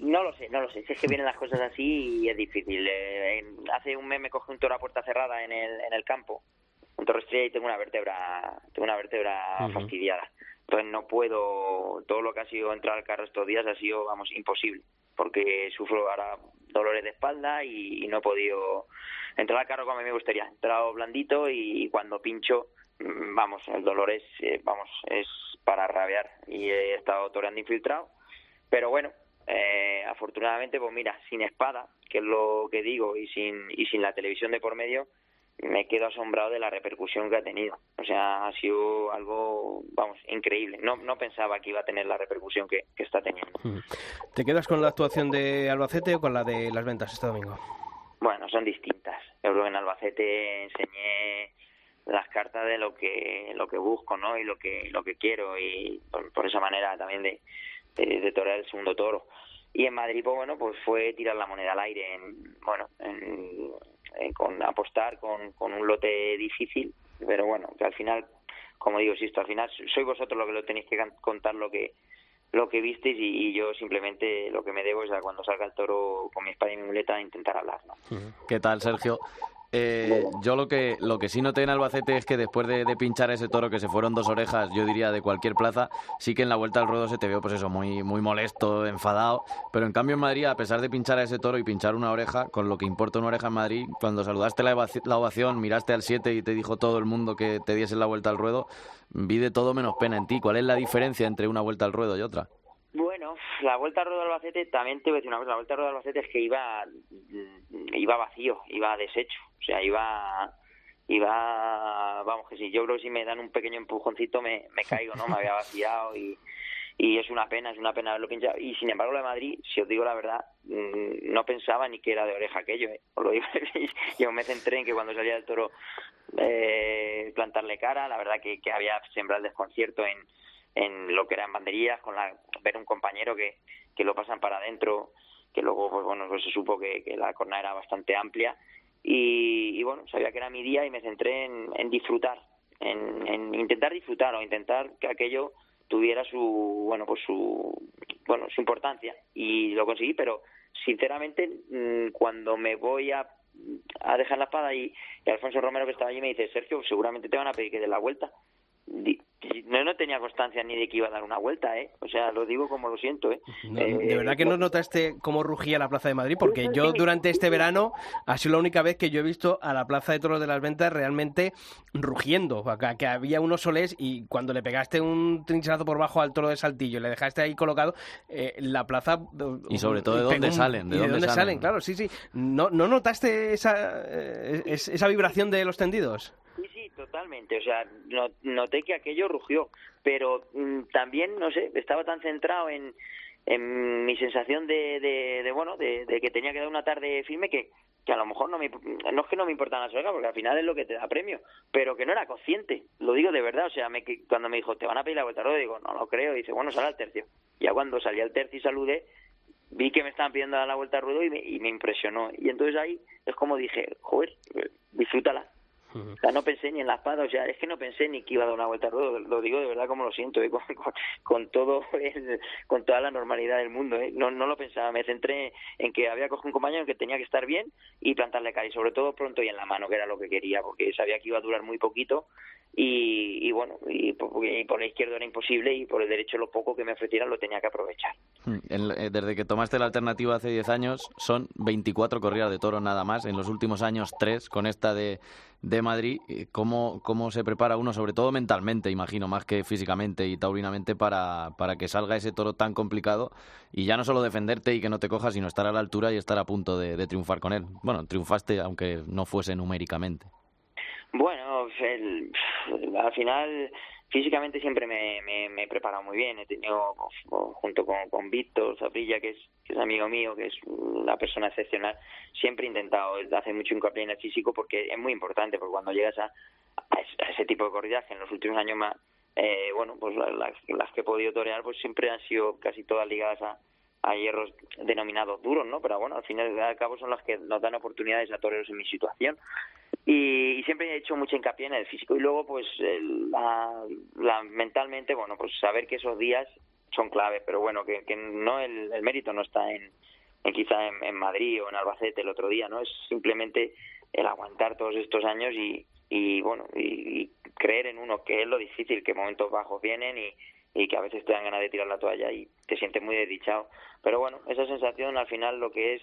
no lo sé, no lo sé, si es que vienen las cosas así y es difícil. Eh, hace un mes me cogí un toro a puerta cerrada en el, en el campo, un toro estrella y tengo una vértebra, tengo una vértebra fastidiada. Entonces no puedo, todo lo que ha sido entrar al carro estos días ha sido, vamos, imposible, porque sufro ahora dolores de espalda y, no he podido entrar al carro como a mí me gustaría. He entrado blandito y cuando pincho, mm, vamos, el dolor es, eh, vamos, es para rabiar y he estado toreando infiltrado. Pero bueno, eh, afortunadamente, pues mira, sin espada, que es lo que digo, y sin, y sin la televisión de por medio, me quedo asombrado de la repercusión que ha tenido. O sea, ha sido algo, vamos, increíble. No, no pensaba que iba a tener la repercusión que, que está teniendo. ¿Te quedas con la actuación de Albacete o con la de las ventas este domingo? Bueno, son distintas. Yo creo que en Albacete enseñé las cartas de lo que lo que busco, ¿no? Y lo que lo que quiero y por, por esa manera también de, de, de torear el segundo toro. Y en Madrid, pues bueno, pues fue tirar la moneda al aire, en, bueno, en, en- con apostar con, con un lote difícil, pero bueno, que al final, como digo, si esto al final sois vosotros lo que lo tenéis que contar lo que lo que visteis y, y yo simplemente lo que me debo es a cuando salga el toro con mi espada y mi muleta intentar hablar, ¿no? ¿Qué tal, Sergio? Eh, yo lo que lo que sí noté en Albacete es que después de, de pinchar a ese toro que se fueron dos orejas, yo diría de cualquier plaza, sí que en la vuelta al ruedo se te veo pues eso, muy, muy molesto, enfadado, pero en cambio en Madrid, a pesar de pinchar a ese toro y pinchar una oreja, con lo que importa una oreja en Madrid, cuando saludaste la, la ovación, miraste al 7 y te dijo todo el mundo que te diese la vuelta al ruedo, vi de todo menos pena en ti. ¿Cuál es la diferencia entre una vuelta al ruedo y otra? Bueno, la vuelta al ruedo de Albacete también te voy a decir una cosa, la vuelta al ruedo de Albacete es que iba mm, iba vacío, iba deshecho, o sea, iba iba vamos que si yo creo que si me dan un pequeño empujoncito me, me caigo, ¿no? Me había vaciado y y es una pena, es una pena haberlo pinchado. Y sin embargo, la de Madrid, si os digo la verdad, mm, no pensaba ni que era de oreja aquello. ¿eh? Os lo digo, (laughs) yo me centré en que cuando salía el toro eh, plantarle cara, la verdad que, que había sembrado el desconcierto en, en lo que eran banderillas, con la, ver un compañero que, que lo pasan para adentro, que luego, pues bueno, pues se supo que, la corna era bastante amplia. Y, y bueno, sabía que era mi día y me centré en, disfrutar, en, en intentar disfrutar o intentar que aquello tuviera su bueno pues su bueno su importancia y lo conseguí pero sinceramente mm, cuando me voy a, a dejar la espada y, y Alfonso Romero que estaba allí me dice Sergio seguramente te van a pedir que des la vuelta no, no tenía constancia ni de que iba a dar una vuelta, ¿eh? O sea, lo digo como lo siento, ¿eh? No, Eh, ¿De verdad que no notaste cómo rugía la Plaza de Madrid? Porque yo durante este verano ha sido la única vez que yo he visto a la Plaza de Toros de las Ventas realmente rugiendo. Que había unos soles y cuando le pegaste un trincherazo por bajo al toro de Saltillo y le dejaste ahí colocado, eh, la plaza... Y sobre todo, ¿de pegó dónde un- salen? ¿De y dónde salen? salen? Claro, sí, sí. ¿No, no notaste esa, eh, es- esa vibración de los tendidos? Sí, sí, totalmente. O sea, no- noté que aquello rugió, pero mm, también, no sé, estaba tan centrado en, en mi sensación de, de, bueno, de, que tenía que dar una tarde firme que, que a lo mejor no me, no es que no me importan las orejas, porque al final es lo que te da premio, pero que no era consciente, lo digo de verdad, o sea, me, cuando me dijo, te van a pedir la vuelta rueda, digo, no lo creo, y dice, bueno, sale al tercio. Ya cuando salí al tercio y saludé, vi que me estaban pidiendo la vuelta al ruedo y me, y me impresionó. Y entonces ahí es como dije, joder, disfrútala, no pensé ni en la espada, o es que no pensé ni que iba a dar una vuelta al ruedo, lo digo de verdad como lo siento, ¿eh? con, (laughs) todo con toda la normalidad del mundo, ¿eh? no, no lo pensaba, me centré en que había cogido un compañero que tenía que estar bien y plantarle cara, sobre todo pronto y en la mano, que era lo que quería, porque sabía que iba a durar muy poquito y, bueno, y por, la izquierda era imposible y por el derecho lo poco que me ofrecieran lo tenía que aprovechar. Hmm, eh, desde que tomaste la alternativa hace 10 años son 24 corridas de toro nada más, en los últimos años 3 con esta de, de Madrid. ¿Cómo, ¿Cómo se prepara uno, sobre todo mentalmente, imagino, más que físicamente y taurinamente, para, para que salga ese toro tan complicado y ya no solo defenderte y que no te cojas, sino estar a la altura y estar a punto de triunfar con él? Bueno, triunfaste aunque no fuese numéricamente. Bueno, el, al final físicamente siempre me, he preparado muy bien. He tenido, junto con, con Víctor Zaprilla, que es, que es amigo mío, que es una persona excepcional, siempre he intentado hacer mucho hincapié en el físico porque es muy importante, porque cuando llegas a, a ese tipo de corridas, en los últimos años más, eh, bueno, pues las, las que he podido torear, pues siempre han sido casi todas ligadas a, a hierros denominados duros, ¿no? Pero bueno, al final y al cabo son las que nos dan oportunidades a toreros en mi situación. Y, siempre he hecho mucha hincapié en el físico. Y luego, pues, la, mentalmente, bueno, pues saber que esos días son clave, pero bueno, que, que no el, mérito no está en, en quizá en, Madrid o en Albacete el otro día, ¿no? Es simplemente el aguantar todos estos años y, y bueno, y, creer en uno, que es lo difícil, que momentos bajos vienen y, y que a veces te dan ganas de tirar la toalla y te sientes muy desdichado. Pero bueno, esa sensación al final lo que es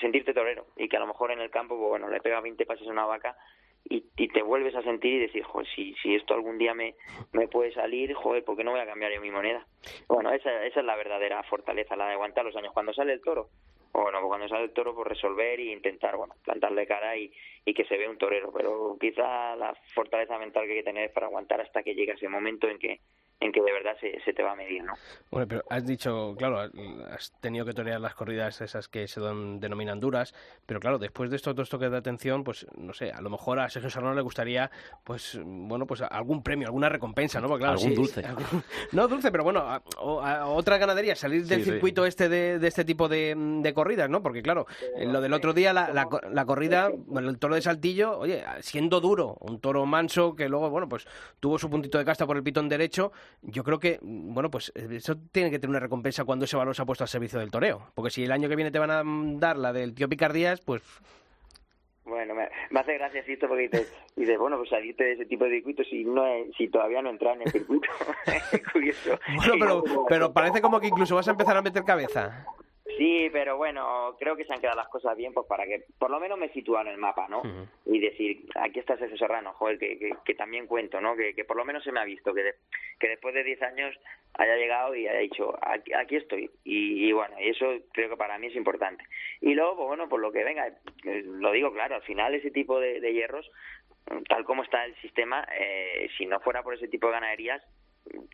sentirte torero y que a lo mejor en el campo, pues bueno, le pega 20 pases a una vaca y, te vuelves a sentir y decir, joder, si, si esto algún día me, me puede salir, joder, ¿por qué no voy a cambiar yo mi moneda? Bueno, esa, esa es la verdadera fortaleza, la de aguantar los años. Cuando sale el toro, bueno, pues cuando sale el toro, pues resolver e intentar, bueno, plantarle cara y, y que se vea un torero. Pero quizá la fortaleza mental que hay que tener es para aguantar hasta que llegue ese momento en que en que de verdad se, se, te va a medir, ¿no? Bueno, pero has dicho, claro, has tenido que torear las corridas esas que se denominan duras, pero claro, después de estos dos toques de atención, pues no sé, a lo mejor a Sergio Serrano le gustaría, pues bueno, pues algún premio, alguna recompensa, ¿no? claro, algún dulce. (laughs) no dulce, pero bueno, a, otra ganadería, salir del circuito este de, este tipo de, corridas, ¿no? Porque claro, lo del otro día, la, la, corrida, bueno, el toro de Saltillo, oye, siendo duro, un toro manso que luego, bueno, pues tuvo su puntito de casta por el pitón derecho, yo creo que, bueno, pues eh, eso tiene que tener una recompensa cuando ese valor se ha puesto al servicio del toreo. Porque si el año que viene te van a dar la del tío Picardías, pues... Bueno, me, hace gracia esto porque dices, bueno, pues saliste de ese tipo de circuitos si, no si todavía no entras en el circuito. (laughs) curioso. Bueno, pero, pero parece como que incluso vas a empezar a meter cabeza. Sí, pero bueno, creo que se han quedado las cosas bien pues para que por lo menos me sitúa en el mapa, ¿no? Y decir, aquí está ese Serrano, joder, que, que, también cuento, ¿no? Que, que, por lo menos se me ha visto, que, que después de 10 años haya llegado y haya dicho, aquí, aquí estoy. Y, bueno, y eso creo que para mí es importante. Y luego, pues bueno, por lo que venga, eh, lo digo claro, al final ese tipo de, de hierros, tal como está el sistema, eh, si no fuera por ese tipo de ganaderías,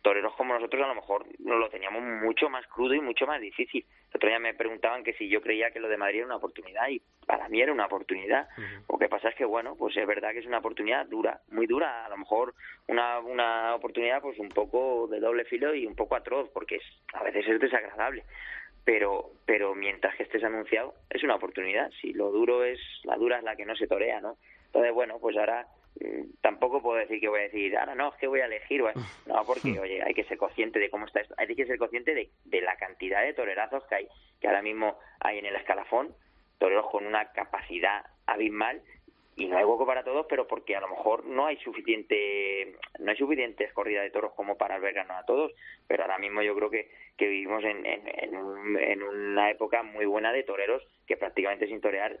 toreros como nosotros a lo mejor lo teníamos mucho más crudo y mucho más difícil. El otro día me preguntaban que si yo creía que lo de Madrid era una oportunidad y para mí era una oportunidad. Lo que pasa es que, bueno, pues es verdad que es una oportunidad dura, muy dura. A lo mejor una, una oportunidad pues un poco de doble filo y un poco atroz porque es, a veces es desagradable. Pero, pero mientras que estés anunciado es una oportunidad. Si lo duro es, la dura es la que no se torea, ¿no? Entonces, bueno, pues ahora tampoco puedo decir que voy a decir, ahora no, es que voy a elegir. (laughs) No, porque, oye, hay que ser consciente de cómo está esto. Hay que ser consciente de, de la cantidad de torerazos que hay, que ahora mismo hay en el escalafón, toreros con una capacidad abismal y no hay hueco para todos, pero porque a lo mejor no hay suficiente no hay suficientes corridas de toros como para albergarnos a todos, pero ahora mismo yo creo que, que vivimos en, en, en, en una época muy buena de toreros que prácticamente sin torear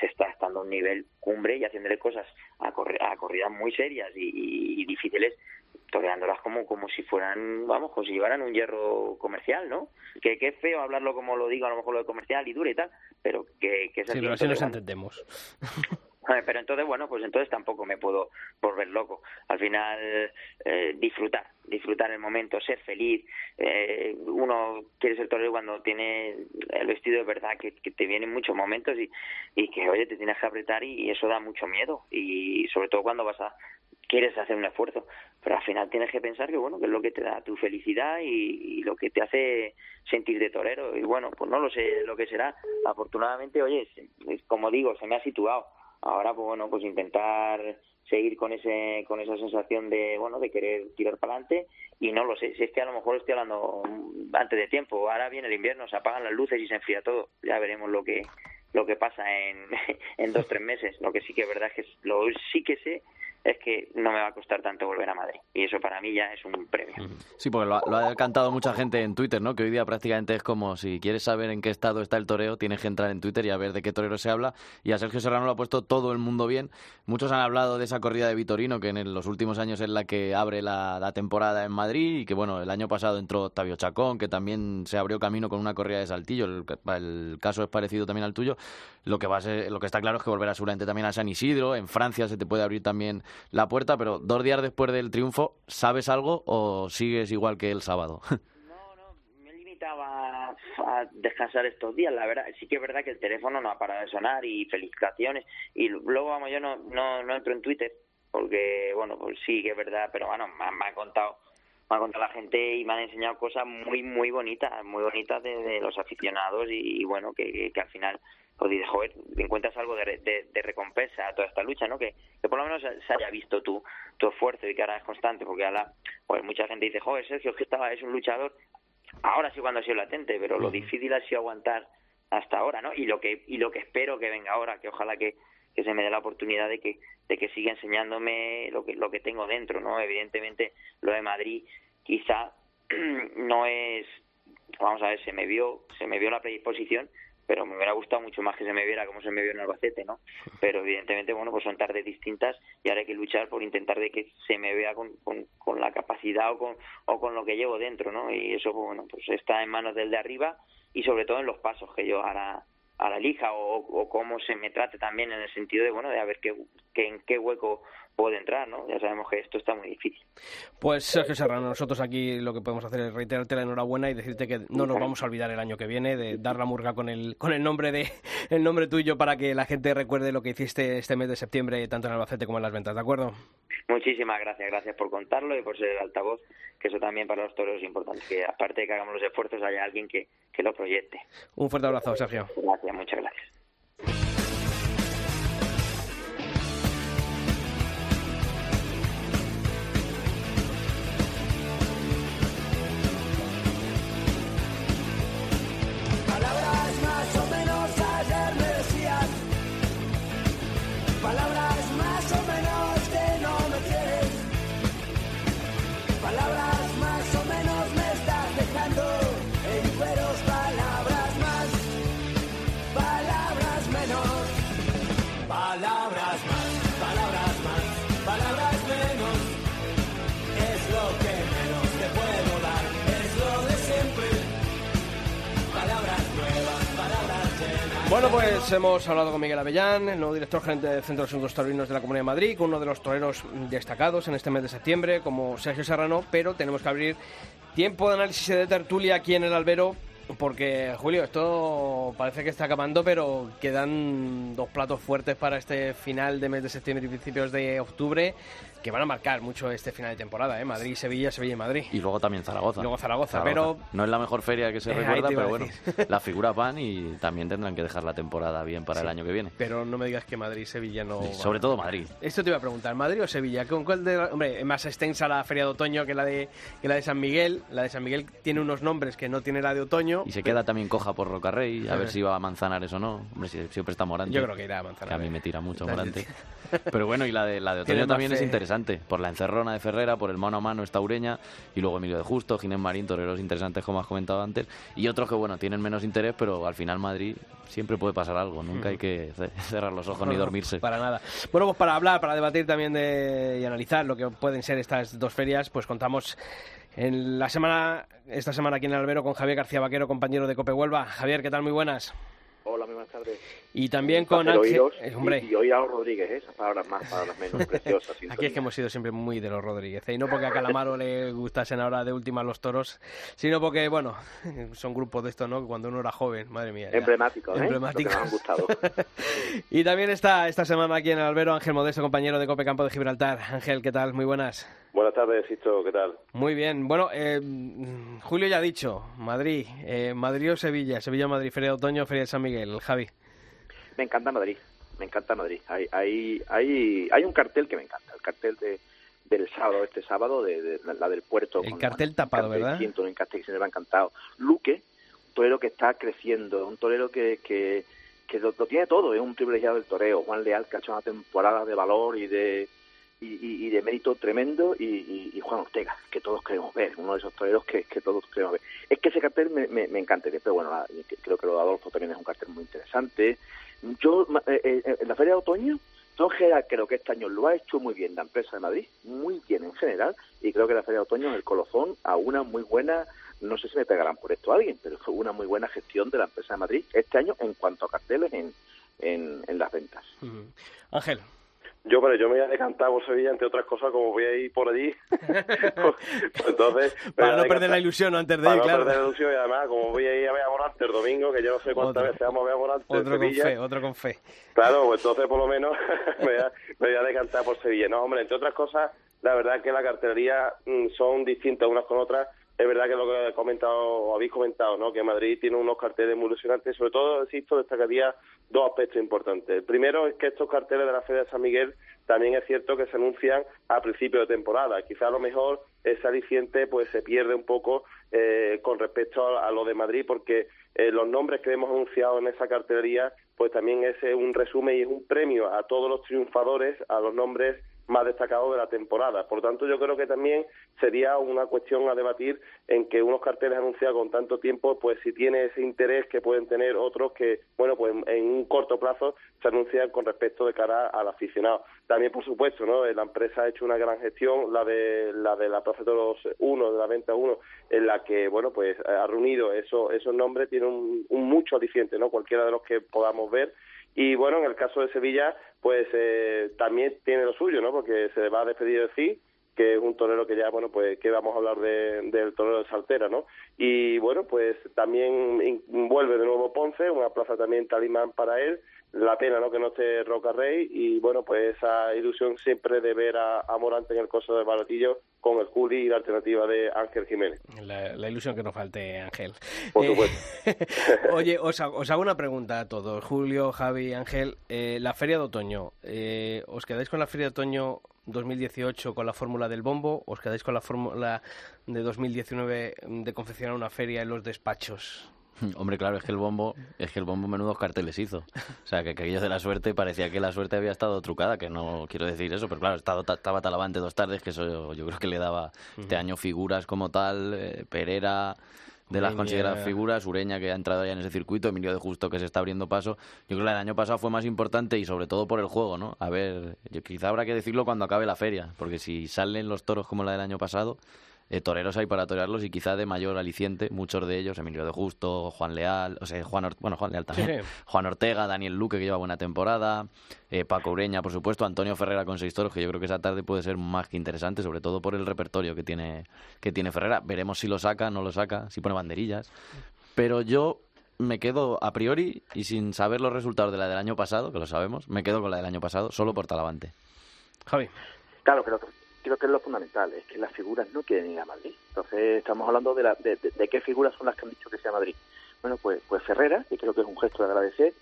se está estando a un nivel cumbre y haciéndole cosas a, a corridas muy serias y, difíciles toreándolas como como si fueran vamos como si llevaran un hierro comercial no que, que es feo hablarlo como lo digo a lo mejor lo de comercial y dure y tal pero que, que es así sí, pero así nos entendemos (laughs) Pero entonces, bueno, pues entonces tampoco me puedo volver loco. Al final, eh, disfrutar, disfrutar el momento, ser feliz. Eh, uno quiere ser torero cuando tiene el vestido de verdad, que, te vienen muchos momentos y, y que, oye, te tienes que apretar y, eso da mucho miedo. Y sobre todo cuando vas a quieres hacer un esfuerzo, pero al final tienes que pensar que bueno, que es lo que te da tu felicidad y, lo que te hace sentir de torero y bueno, pues no lo sé lo que será. Afortunadamente, oye, como digo, se me ha situado. Ahora pues bueno, pues intentar seguir con ese con esa sensación de bueno, de querer tirar para adelante y no lo sé, si es que a lo mejor estoy hablando antes de tiempo, ahora viene el invierno, se apagan las luces y se enfría todo. Ya veremos lo que lo que pasa en, (laughs) en dos tres meses. Lo que sí que es verdad es que lo sí que sé es que no me va a costar tanto volver a Madrid. Y eso para mí ya es un premio. Sí, porque lo ha, cantado mucha gente en Twitter, ¿no? Que hoy día prácticamente es como si quieres saber en qué estado está el toreo, tienes que entrar en Twitter y a ver de qué torero se habla. Y a Sergio Serrano lo ha puesto todo el mundo bien. Muchos han hablado de esa corrida de Vitorino, que en los últimos años es la que abre la, temporada en Madrid y que, bueno, el año pasado entró Octavio Chacón, que también se abrió camino con una corrida de Saltillo. El, caso es parecido también al tuyo. Lo que, va lo que está claro es que volverá seguramente también a San Isidro. En Francia se te puede abrir también la puerta, pero dos días después del triunfo, ¿sabes algo o sigues igual que el sábado? (laughs) No, no, me limitaba a descansar estos días, la verdad. Sí que es verdad que el teléfono no ha parado de sonar y felicitaciones. Y luego, vamos, yo no, no, no entro en Twitter porque, bueno, pues sí que es verdad, pero bueno, me, me ha contado me ha contado la gente y me han enseñado cosas muy, muy bonitas, muy bonitas de, los aficionados y, bueno, que, que, al final pues dices, joder, encuentras algo de, de, recompensa a toda esta lucha, ¿no? Que, que, por lo menos se haya visto tu, tu esfuerzo y que ahora es constante, porque ahora, pues mucha gente dice, joder, Sergio, es que estaba, es un luchador, ahora sí cuando ha sido latente, pero lo difícil ha sido aguantar hasta ahora, ¿no? Y lo que, y lo que espero que venga ahora, que ojalá que, que se me dé la oportunidad de que, de que siga enseñándome lo que, lo que tengo dentro, ¿no? Evidentemente, lo de Madrid quizá (clears throat) no es, vamos a ver, se me vio, se me vio la predisposición, pero me hubiera gustado mucho más que se me viera como se me vio en Albacete, ¿no? Pero evidentemente, bueno, pues son tardes distintas y ahora hay que luchar por intentar de que se me vea con, con, la capacidad o con, o con lo que llevo dentro, ¿no? Y eso, pues, bueno, pues está en manos del de arriba y sobre todo en los pasos que yo ahora, la elija o, o cómo se me trate también en el sentido de, bueno, de a ver qué, qué en qué hueco puede entrar, ¿no? Ya sabemos que esto está muy difícil. Pues Sergio Serrano, nosotros aquí lo que podemos hacer es reiterarte la enhorabuena y decirte que no nos vamos a olvidar el año que viene de dar la murga con el con el nombre de (laughs) el nombre tuyo para que la gente recuerde lo que hiciste este mes de septiembre tanto en Albacete como en las ventas, ¿de acuerdo? Muchísimas gracias, gracias por contarlo y por ser el altavoz, que eso también para los toros es importante, que aparte de que hagamos los esfuerzos haya alguien que, que lo proyecte. Un fuerte abrazo, Sergio. Gracias, muchas gracias. Bueno, pues hemos hablado con Miguel Avellán, el nuevo director gerente del Centro de Asuntos Taurinos de la Comunidad de Madrid, uno de los toreros destacados en este mes de septiembre, como Sergio Serrano, pero tenemos que abrir tiempo de análisis de tertulia aquí en el albero, porque Julio, esto parece que está acabando, pero quedan dos platos fuertes para este final de mes de septiembre y principios de octubre que van a marcar mucho este final de temporada, ¿eh? Madrid, Sevilla, Sevilla y Madrid. Y luego también Zaragoza. luego Zaragoza, pero... No es la mejor feria que se (laughs) eh, recuerda, pero bueno, (laughs) las figuras van y también tendrán que dejar la temporada bien para el año que viene. Pero no me digas que Madrid, Sevilla no... sobre todo Madrid. Esto te iba a preguntar, ¿Madrid o Sevilla? ¿Con cuál de... Hombre, es más extensa la feria de otoño que la de, que la de San Miguel. La de San Miguel tiene unos nombres que no tiene la de otoño. Y se queda también coja por Rocarrey, a ver (laughs) si va a Manzanares o no. Hombre, siempre está Morante. Yo creo que irá a Manzanares. Que a mí me tira mucho Morante. Pero bueno, y la de, la de otoño también es interesante, por la encerrona de Ferrera, por el mano a mano esta ureña, y luego Emilio de Justo, Ginés Marín, toreros interesantes como has comentado antes, y otros que bueno, tienen menos interés, pero al final Madrid siempre puede pasar algo, nunca hay que cerrar los ojos ni dormirse. Para nada. Bueno, pues para hablar, para debatir también de, y analizar lo que pueden ser estas dos ferias, pues contamos en la semana, esta semana aquí en el Albero con Javier García Vaquero, compañero de Cope Huelva. Javier, ¿qué tal? Muy buenas. Hola, muy buenas tardes. Y también con. Oíros, eh, hombre, y, y oír a los Rodríguez, ¿eh? esas palabras más, palabras menos (laughs) preciosas. Aquí es que hemos sido siempre muy de los Rodríguez, ¿eh? y no porque a Calamaro le gustasen ahora de última los toros, sino porque, bueno, (laughs) son grupos de estos, ¿no? Cuando uno era joven, madre mía. ya. Emblemáticos, ¿eh? Emblemáticos. Han gustado. (laughs) y también está esta semana aquí en el albero Ángel Modesto, compañero de Cope Campo de Gibraltar. Ángel, ¿qué tal? Muy buenas. Buenas tardes, Sisto, ¿qué tal? Muy bien. Bueno, eh, Julio ya ha dicho, Madrid, eh, Madrid o Sevilla, Sevilla-Madrid, Feria de Otoño, Feria de San Miguel, Javi. Me encanta Madrid, me encanta Madrid. Hay, hay, hay, hay un cartel que me encanta, el cartel de, del sábado, este sábado, de, de la, la del puerto. El con cartel la- tapado, cartel ¿verdad? distinto, un cartel que se me ha encantado. Luque, un torero que está creciendo, un torero que, que, que lo, lo tiene todo, es un privilegiado del toreo. Juan Leal, que ha hecho una temporada de valor y de y, de mérito tremendo, y, y- Juan Ortega, que todos queremos ver, uno de esos toreros que, todos queremos ver. Es que ese cartel me, me, pero bueno, creo que lo de Adolfo también es un cartel muy interesante. Yo, ma- eh, eh, en la Feria de Otoño, en general creo que este año lo ha hecho muy bien la empresa de Madrid, muy bien en general, y creo que la Feria de Otoño es el colofón a una muy buena, no sé si me pegarán por esto a alguien, pero fue una muy buena gestión de la empresa de Madrid este año en cuanto a carteles en, en, en las ventas. Ángel. Yo, pero yo me voy a decantar por Sevilla, entre otras cosas, como voy a ir por allí. (laughs) pues entonces... Para no perder la ilusión antes de Para ir, no claro. perder la ilusión y además, como voy a ir a ver a Morante el domingo, que yo no sé cuántas Otro. veces vamos a ver a Morante en Otro con Sevilla. fe, otro con fe. Claro, pues entonces por lo menos (laughs) me, voy a, me voy a decantar por Sevilla. No, hombre, entre otras cosas, la verdad que la cartelería mm, son distintas unas con otras. Es verdad que lo que he comentado, o habéis comentado, ¿no? Que Madrid tiene unos carteles muy ilusionantes. Sobre todo, insisto, destacaría dos aspectos importantes. El primero es que estos carteles de la Feria de San Miguel también es cierto que se anuncian a principio de temporada. Quizá a lo mejor ese aliciente pues se pierde un poco eh, con respecto a, lo de Madrid porque eh, los nombres que hemos anunciado en esa cartelería pues también es eh, un resumen y es un premio a todos los triunfadores, a los nombres más destacados de la temporada. Por tanto, yo creo que también sería una cuestión a debatir en que unos carteles anunciados con tanto tiempo, pues si tiene ese interés que pueden tener otros que, bueno, pues en un corto plazo se anuncian con respecto de cara al aficionado. También, por supuesto, ¿no? La empresa ha hecho una gran gestión, la de la de la Plaza Toros 1, de la Venta 1, en la que, bueno, pues ha reunido esos, esos nombres, tiene un, un mucho aliciente, ¿no? Cualquiera de los que podamos ver y bueno, en el caso de Sevilla, pues eh, también tiene lo suyo, ¿no? Porque se va a despedir de Cid, que es un torero que ya, bueno, pues que vamos a hablar de- del torero de Saltera, ¿no? Y bueno, pues también vuelve de nuevo Ponce, una plaza también talimán para él. La pena, ¿no? Que no esté Roca Rey y bueno, pues esa ilusión siempre de ver a, a Morante en el coso de Baratillo con el Juli y la alternativa de Ángel Jiménez. La, la ilusión que nos falte, Ángel. Por Eh, supuesto. (laughs) Oye, os hago, os hago una pregunta a todos, Julio, Javi, Ángel. Eh, la Feria de Otoño, eh, ¿os quedáis con la Feria de Otoño 2018 con la fórmula del bombo? ¿Os quedáis con la fórmula de 2019 de confeccionar una feria en los despachos? (laughs) Hombre, claro, es que el bombo, es que el bombo menudos carteles hizo. O sea, que aquello de la suerte parecía que la suerte había estado trucada, que no quiero decir eso, pero claro, estaba, estaba Talavante dos tardes, que eso yo creo que le daba este año figuras como tal, eh, Perera, de las Ureña. consideradas figuras, Ureña que ha entrado ya en ese circuito, Emilio de Justo que se está abriendo paso. Yo creo que el año pasado fue más importante y sobre todo por el juego, ¿no? A ver, yo, quizá habrá que decirlo cuando acabe la feria, porque si salen los toros como la del año pasado, eh, toreros hay para torearlos y quizá de mayor aliciente, muchos de ellos, Emilio de Justo, Juan Leal, o sea, Juan, Or- bueno, Juan Leal también, Sí. Juan Ortega, Daniel Luque que lleva buena temporada, eh, Paco Ureña, por supuesto, Antonio Ferrera con seis toros, que yo creo que esa tarde puede ser más que interesante, sobre todo por el repertorio que tiene, que tiene Ferrera. Veremos si lo saca, no lo saca, si pone banderillas. Pero yo me quedo a priori y sin saber los resultados de la del año pasado, que lo sabemos, me quedo con la del año pasado, solo por Talavante. Javi. Claro, creo que, creo que es lo fundamental, es que las figuras no quieren ir a Madrid. Entonces estamos hablando de, la, de, de- qué figuras son las que han dicho que sea Madrid. Bueno, pues, pues Ferrera, que creo que es un gesto de agradecer.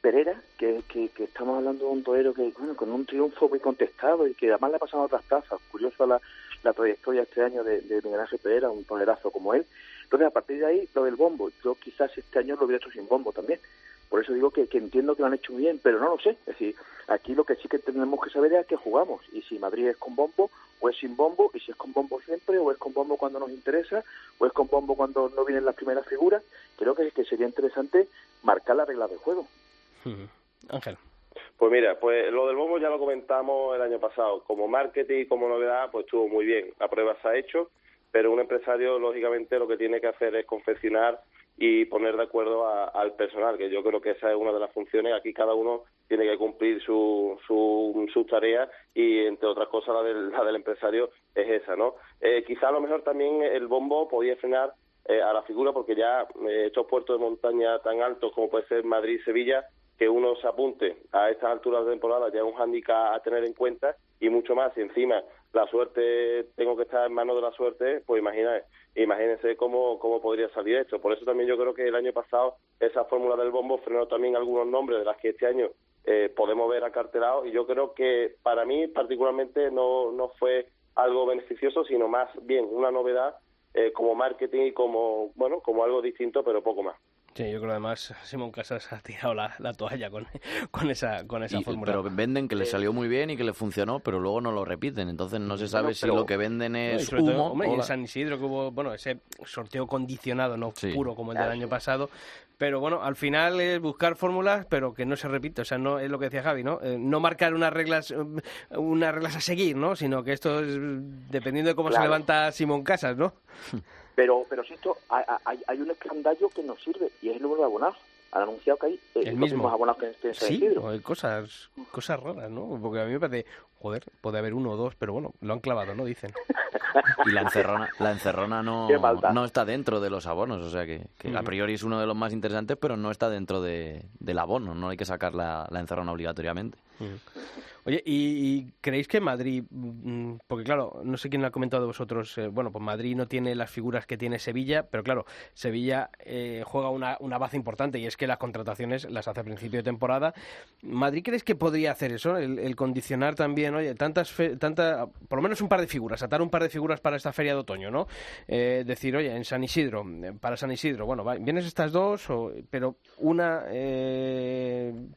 Pereira, que, estamos hablando de un torero que, bueno, con un triunfo muy contestado y que además le ha pasado otras plazas. Curioso la, la trayectoria este año de, de Miguel Ángel Pereira, un torerazo como él. Entonces, a partir de ahí, lo del bombo. Yo quizás este año lo hubiera hecho sin bombo también. Por eso digo que, que entiendo que lo han hecho muy bien, pero no lo sé. Es decir, aquí lo que sí que tenemos que saber es a qué jugamos. Y si Madrid es con bombo o es sin bombo, y si es con bombo siempre, o es con bombo cuando nos interesa, o es con bombo cuando no vienen las primeras figuras. Creo que, que sería interesante marcar la regla del juego. Ángel. Pues mira, pues lo del bombo ya lo comentamos el año pasado. Como marketing y como novedad, pues estuvo muy bien. La prueba se ha hecho, pero un empresario, lógicamente, lo que tiene que hacer es confeccionar y poner de acuerdo al personal, que yo creo que esa es una de las funciones. Aquí cada uno tiene que cumplir su, su, sus tareas y, entre otras cosas, la del, la del empresario es esa, ¿no? Eh, quizá a lo mejor también el bombo podía frenar eh, a la figura porque ya eh, estos puertos de montaña tan altos como puede ser Madrid Sevilla que uno se apunte a estas alturas de temporada ya es un hándicap a tener en cuenta y mucho más. Y encima la suerte, tengo que estar en manos de la suerte, pues imagínense, imagínense cómo, cómo podría salir esto. Por eso también yo creo que el año pasado esa fórmula del bombo frenó también algunos nombres de las que este año eh, podemos ver acartelados y yo creo que para mí particularmente no, no fue algo beneficioso, sino más bien una novedad eh, como marketing y como, bueno, como algo distinto, pero poco más. Sí, yo creo que además Simón Casas ha tirado la, toalla con, (laughs) con esa, con esa fórmula. Pero venden que le salió muy bien y que le funcionó, pero luego no lo repiten. Entonces no se sabe si lo que venden es humo. hombre, en San Isidro que hubo bueno, ese sorteo condicionado, no puro como el del año pasado. Pero bueno, al final es buscar fórmulas, pero que no se repite. O sea, no es lo que decía Javi, ¿no? Eh, no marcar unas reglas, unas reglas a seguir, ¿no? Sino que esto es dependiendo de cómo se levanta Simón Casas, ¿no? Pero, pero si esto, hay, hay un escandallo que nos sirve y es el número de abonados. Han anunciado que hay eh, el mismo. abonados que en este Sí, hay cosas, cosas raras, ¿no? Porque a mí me parece, joder, puede haber uno o dos, pero bueno, lo han clavado, ¿no? Dicen. (laughs) Y la encerrona, la encerrona no, no está dentro de los abonos, o sea que, a priori es uno de los más interesantes, pero no está dentro de, del abono, no hay que sacar la, la encerrona obligatoriamente. Oye, ¿y, creéis que Madrid, mm, porque claro, no sé quién lo ha comentado de vosotros, eh, bueno, pues Madrid no tiene las figuras que tiene Sevilla, pero claro, Sevilla eh, juega una, una base importante y es que las contrataciones las hace a principio de temporada. ¿Madrid crees que podría hacer eso? El, condicionar también, oye, tantas, tanta, por lo menos un par de figuras, atar un par de figuras para esta feria de otoño, ¿no? Eh, decir, oye, en San Isidro, para San Isidro, bueno, vienes estas dos, pero una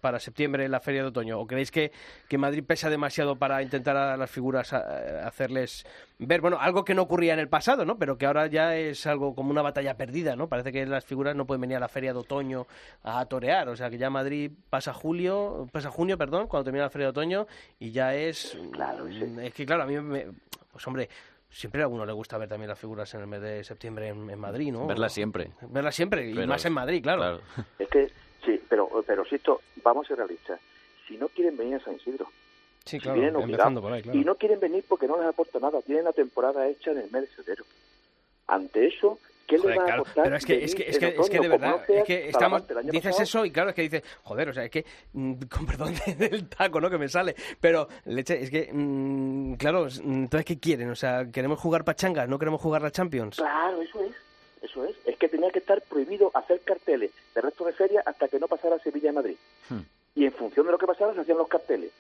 para septiembre la feria de otoño, ¿o creéis que, que Madrid pesa demasiado para intentar a las figuras hacerles ver, bueno, algo que no ocurría en el pasado, ¿no? Pero que ahora ya es algo como una batalla perdida, ¿no? Parece que las figuras no pueden venir a la feria de otoño a torear, o sea que ya Madrid pasa julio, pasa junio, perdón, cuando termina la feria de otoño y ya es... Claro, Es que claro, a mí me... Pues hombre, siempre a uno le gusta ver también las figuras en el mes de septiembre en, Madrid, ¿no? Verlas siempre. Verlas siempre, y más en Madrid, claro. Es que, sí, pero, pero si esto, vamos a ser realistas, si no quieren venir a San Isidro, Sí, claro, empezando por ahí, claro. Y no quieren venir porque no les aporta nada. Tienen la temporada hecha en el mes de febrero. Ante eso, ¿qué les va a aportar? Pero es que, es que, es que, es que de verdad, es que estamos, dices eso y claro, es que dices, joder, o sea, es que, mm, (laughs) con perdón del taco, ¿no? Que me sale, pero, leche, es que, mm, claro, entonces, ¿qué quieren? O sea, ¿queremos jugar pachangas? ¿No queremos jugar la Champions? Claro, eso es. Eso es. Es que tenía que estar prohibido hacer carteles de resto de feria hasta que no pasara Sevilla y Madrid. Hmm. Y en función de lo que pasara se hacían los carteles.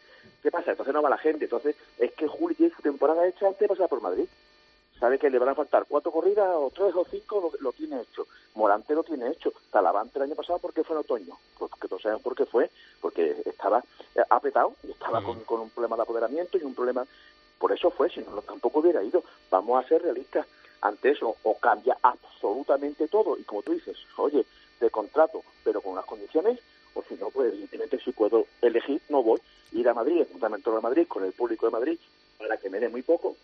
¿Qué pasa? Entonces no va la gente. Entonces es que Juli tiene su temporada hecha antes de pasar por Madrid. Sabe que le van a faltar cuatro corridas o tres o cinco, lo, tiene hecho. Morante lo tiene hecho. Talavante el año pasado, ¿por qué fue en otoño? Porque pues todos saben por qué fue. Porque estaba eh, apretado y estaba con, con, un problema de apoderamiento y un problema... Por eso fue, si no, tampoco hubiera ido. Vamos a ser realistas. Ante eso, o cambia absolutamente todo. Y como tú dices, oye, de contrato, pero con unas condiciones, o si no, pues evidentemente si puedo elegir, no voy ir a Madrid, juntamente a Madrid, con el público de Madrid, para que me dé muy poco.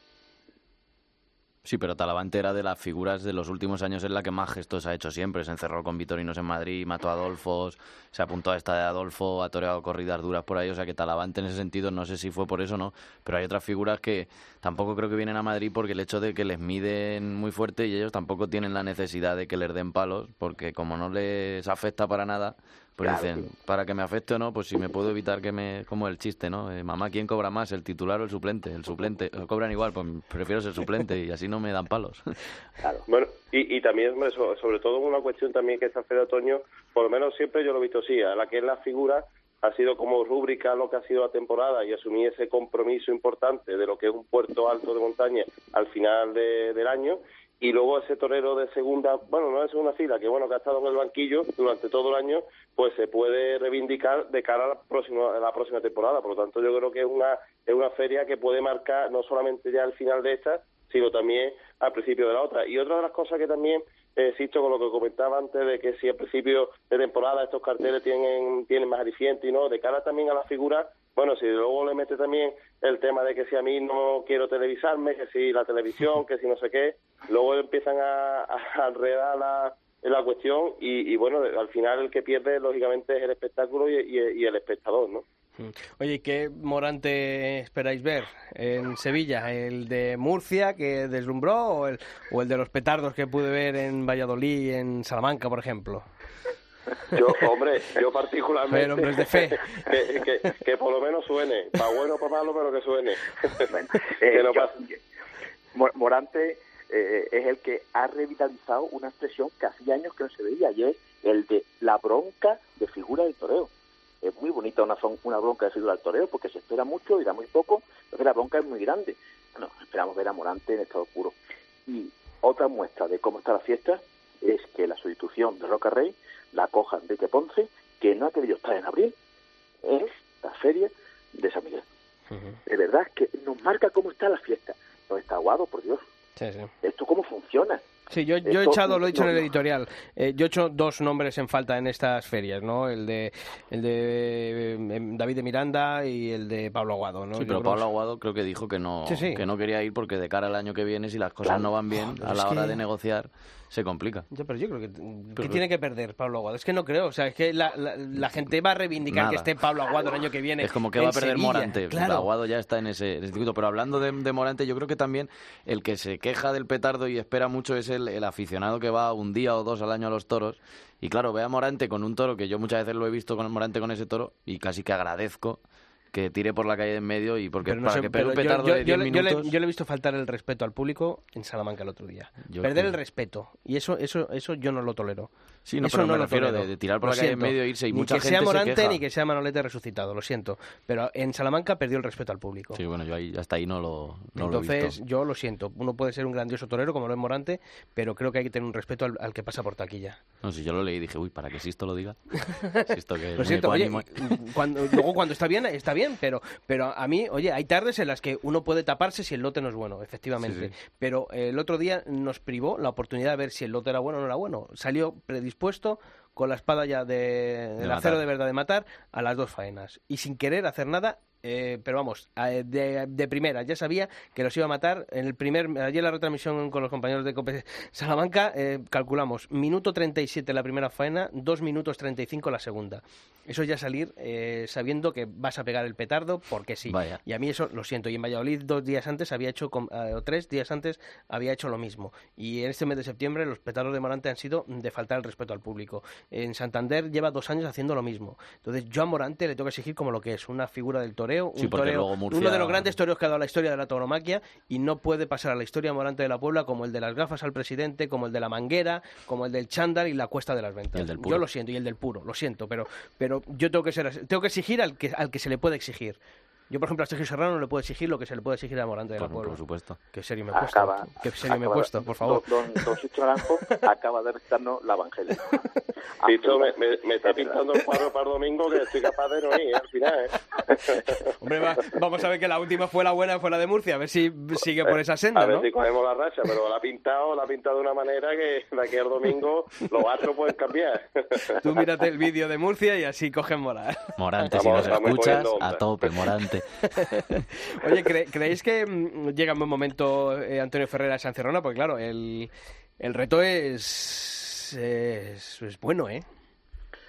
Sí, pero Talavante era de las figuras de los últimos años en la que más gestos ha hecho siempre. Se encerró con Vitorinos en Madrid, mató a Adolfo, se apuntó a esta de Adolfo, ha toreado corridas duras por ahí. O sea que Talavante en ese sentido, no sé si fue por eso o no, pero hay otras figuras que tampoco creo que vienen a Madrid porque el hecho de que les miden muy fuerte y ellos tampoco tienen la necesidad de que les den palos, porque como no les afecta para nada, pues dicen, para que me afecte o no, pues si me puedo evitar que me... Como el chiste, ¿no? Eh, mamá, ¿quién cobra más, el titular o el suplente? El suplente, lo cobran igual, pues prefiero ser suplente y así no me dan palos. (laughs) Bueno, y, y también, sobre todo una cuestión también que esta Feria de Otoño, por lo menos siempre yo lo he visto así, a la que es la figura ha sido como rúbrica lo que ha sido la temporada y asumir ese compromiso importante de lo que es un puerto alto de montaña al final del año y luego ese torero de segunda, bueno, no de segunda fila, que bueno, que ha estado en el banquillo durante todo el año, pues se puede reivindicar de cara a la próxima, a la próxima temporada. Por lo tanto, yo creo que es una, es una feria que puede marcar no solamente ya el final de esta, sino también al principio de la otra. Y otra de las cosas que también existo con lo que comentaba antes de que si al principio de temporada estos carteles tienen, tienen más aliciente y no, de cara también a la figura, bueno, si luego le mete también el tema de que si a mí no quiero televisarme, que si la televisión, que si no sé qué, luego empiezan a, a la, la cuestión y, bueno, al final el que pierde lógicamente es el espectáculo y, y el espectador, ¿no? Oye, ¿qué Morante esperáis ver en Sevilla? ¿El de Murcia que deslumbró o el, o el de los petardos que pude ver en Valladolid, en Salamanca, por ejemplo? Yo, hombre, yo particularmente. Pero de fe. (laughs) Que, que, por lo menos suene. Para bueno o para malo, pero que suene. (laughs) Eh, Morante eh, es el que ha revitalizado una expresión que hacía años que no se veía y es el de la bronca de figura del toreo es muy bonita una, una bronca de figura del toreo porque se espera mucho y da muy poco, entonces la bronca es muy grande. Bueno, esperamos ver a Morante en estado puro. Y otra muestra de cómo está la fiesta es que la sustitución de Roca Rey la coja Enrique Ponce, que no ha querido estar en abril, es la feria de San Miguel. De verdad que nos marca cómo está la fiesta. No está aguado, por Dios. ¿Esto cómo funciona? Sí, yo, yo he echado, lo he dicho en el editorial, eh, yo he hecho dos nombres en falta en estas ferias, ¿no? El de, el de em, David de Miranda y el de Pablo Aguado, ¿no? Sí, pero Pablo Aguado creo que dijo que no, que no quería ir porque de cara al año que viene, si las cosas no van bien, a la hora de negociar, se complica. Ya, pero yo creo que, tiene que perder Pablo Aguado. Es que no creo, o sea, es que la, la, gente va a reivindicar que esté Pablo Aguado el año que viene. Es como que va a perder Morante. Claro. Aguado ya está en ese, circuito. Pero hablando de, de, Morante, yo creo que también el que se queja del petardo y espera mucho es el, el aficionado que va un día o dos al año a los toros. Y claro, ve a Morante con un toro, que yo muchas veces lo he visto con Morante con ese toro, y casi que agradezco que tire por la calle de en medio y porque para que pegue un petardo yo, de 10 minutos... Le, yo le he visto faltar el respeto al público en Salamanca el otro día. Perder el respeto. Y eso, eso, eso yo no lo tolero. Sí, no, eso pero no me lo refiero tolero. de, de, tirar por la calle en medio e irse y ni mucha que gente sea Morante se queja. ni que sea Manolete resucitado, lo siento. Pero en Salamanca perdió el respeto al público. Sí, bueno, yo ahí, hasta ahí no lo no Entonces, lo he visto. yo lo siento. Uno puede ser un grandioso torero como lo es Morante, pero creo que hay que tener un respeto al, al que pasa por taquilla. No, si yo lo leí y dije, uy, para que Sisto lo diga. (laughs) Sisto que lo siento, oye, (laughs) cuando, luego cuando está bien, está bien, pero, pero a mí, oye, hay tardes en las que uno puede taparse si el lote no es bueno, efectivamente. Sí, sí. Pero eh, el otro día nos privó la oportunidad de ver si el lote era bueno o no era bueno. Salió predispuesto con la espada ya de, del acero de verdad de matar a las dos faenas. Y sin querer hacer nada, eh, pero vamos, de, de, primera ya sabía que los iba a matar. En el primer, ayer la retransmisión con los compañeros de Cope Salamanca, eh, calculamos minuto 37 la primera faena, 2 minutos 35 la segunda. Eso ya salir eh, sabiendo que vas a pegar el petardo porque sí. Vaya. Y a mí eso lo siento. Y en Valladolid dos días antes había hecho, eh, o tres días antes había hecho lo mismo. Y en este mes de septiembre los petardos de Morante han sido de faltar el respeto al público. En Santander lleva dos años haciendo lo mismo. Entonces yo a Morante le tengo que exigir como lo que es, una figura del toreo, Sí, un porque toreo, luego Murcia- uno de los grandes toreos que ha dado la historia de la tauromaquia y no puede pasar a la historia Morante de la Puebla como el de las gafas al presidente, como el de la manguera, como el del chándal y la cuesta de las ventas. Yo lo siento, y el del puro, lo siento, pero, pero yo tengo que ser tengo que exigir al que, al que se le puede exigir. Yo, por ejemplo, a Sergio Serrano no le puedo exigir lo que se le puede exigir a Morante de la Por, Puebla. por supuesto. Qué serio me he puesto. Acaba, Qué serio me he puesto, por favor. Don, don, Naranjo (laughs) acaba de recitarnos la Evangelia. (laughs) Sisto me, me, me está pintando el cuadro para el domingo que estoy capaz de no ir al final, ¿eh? (laughs) Hombre, va- vamos a ver que la última fue la buena, fue la de Murcia, a ver si sigue por esa senda, A ver ¿no? si cogemos la racha, pero la ha pintado, la ha pintado de una manera que de aquí al domingo los astros pueden cambiar. Tú mírate el vídeo de Murcia y así cogen moral. Morante, si nos escuchas, a tope, Morante. (laughs) Oye, ¿cre- ¿creéis que mm, llega un buen momento eh, Antonio Ferreira a Sancerrona? Porque claro, el, el reto es, es, es bueno, ¿eh?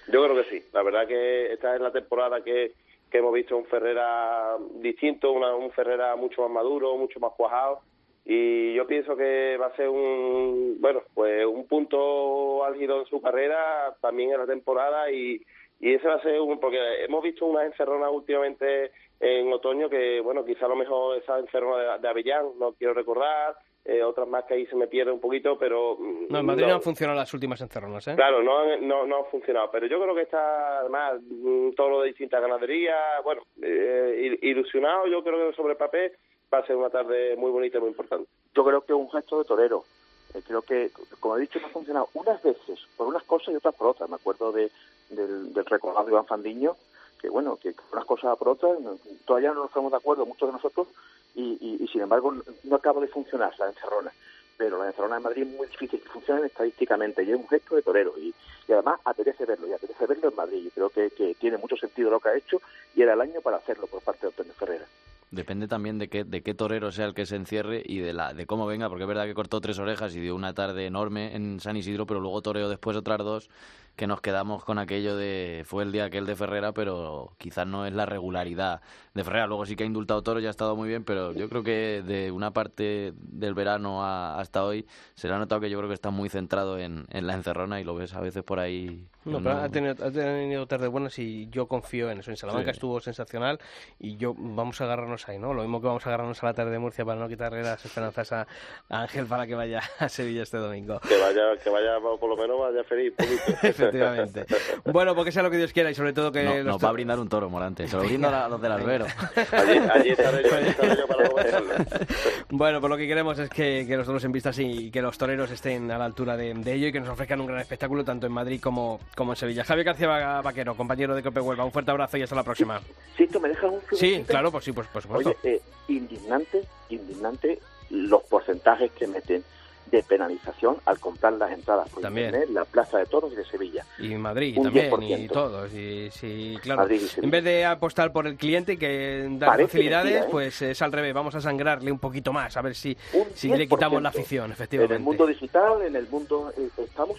Yo creo que sí. La verdad que esta es la temporada que, que hemos visto un Ferrera distinto, una- un Ferrera mucho más maduro, mucho más cuajado. Y yo pienso que va a ser un, bueno, pues un punto álgido en su carrera, también en la temporada. Y, y ese va a ser un, porque hemos visto unas encerronas últimamente en otoño que, bueno, quizá a lo mejor esa encerrona de, de Avellán, no quiero recordar, eh, otras más que ahí se me pierde un poquito, pero... mm, No, en Madrid no, han funcionado las últimas encerronas, ¿eh? Claro, no, han- no, no ha funcionado, pero yo creo que está, además, mm, todo lo de distintas ganaderías, bueno, eh, il- ilusionado, yo creo que sobre el papel va a ser una tarde muy bonita y muy importante. Yo creo que es un gesto de torero. Eh, creo que, como he dicho, no ha funcionado unas veces por unas cosas y otras por otras. Me acuerdo de, del, del recordado Iván Fandiño, que bueno, que unas cosas por otras, todavía no nos estamos de acuerdo muchos de nosotros, y, y, y, sin embargo no, acaba de funcionar la encerrona. Pero la encerrona de Madrid es muy difícil que funcionen estadísticamente, y es un gesto de torero, y, y además apetece verlo, y apetece verlo en Madrid. Yo creo que, que tiene mucho sentido lo que ha hecho, y era el año para hacerlo por parte de Antonio Ferreira. Depende también de qué, de qué torero sea el que se encierre y de, la, de cómo venga, porque es verdad que cortó tres orejas y dio una tarde enorme en San Isidro, pero luego toreó después otras dos que nos quedamos con aquello de fue el día aquel de Ferrera, pero quizás no es la regularidad de Ferrera. Luego sí que ha indultado toro y ha estado muy bien, pero yo creo que de una parte del verano hasta hoy se le ha notado que yo creo que está muy centrado en, en la encerrona y lo ves a veces por ahí. No, pero ha tenido, ha tenido tarde buenas y yo confío en eso. En Salamanca estuvo sensacional y yo vamos a agarrarnos ahí, ¿no? Lo mismo que vamos a agarrarnos a la tarde de Murcia para no quitarle las esperanzas a Ángel para que vaya a Sevilla este domingo. Que vaya, que vaya por lo menos vaya feliz. (laughs) Efectivamente. bueno, porque sea lo que Dios quiera y sobre todo que... No, nos va a brindar un toro, Morante. Se lo brinda a los del albero. allí, allí estaré yo, allí estaré yo para Bueno, pues lo que queremos es que, que los toros en vistas y que los toreros estén a la altura de, de, ello y que nos ofrezcan un gran espectáculo tanto en Madrid como, como en Sevilla. Javier García Vaquero, compañero de Cope Huelva, un fuerte abrazo y hasta la próxima. Sí, ¿tú me dejas un Sí, claro, pues sí, pues, por supuesto. Oye, eh, indignante, indignante los porcentajes que meten de penalización al comprar las entradas por también. la Plaza de Toros y de Sevilla. Y Madrid también, y todos. Y, sí, claro. en vez de apostar por el cliente que da facilidades, ¿eh? pues es al revés. Vamos a sangrarle un poquito más, a ver si, si le quitamos la afición, efectivamente. En el mundo digital, en el mundo... Eh, estamos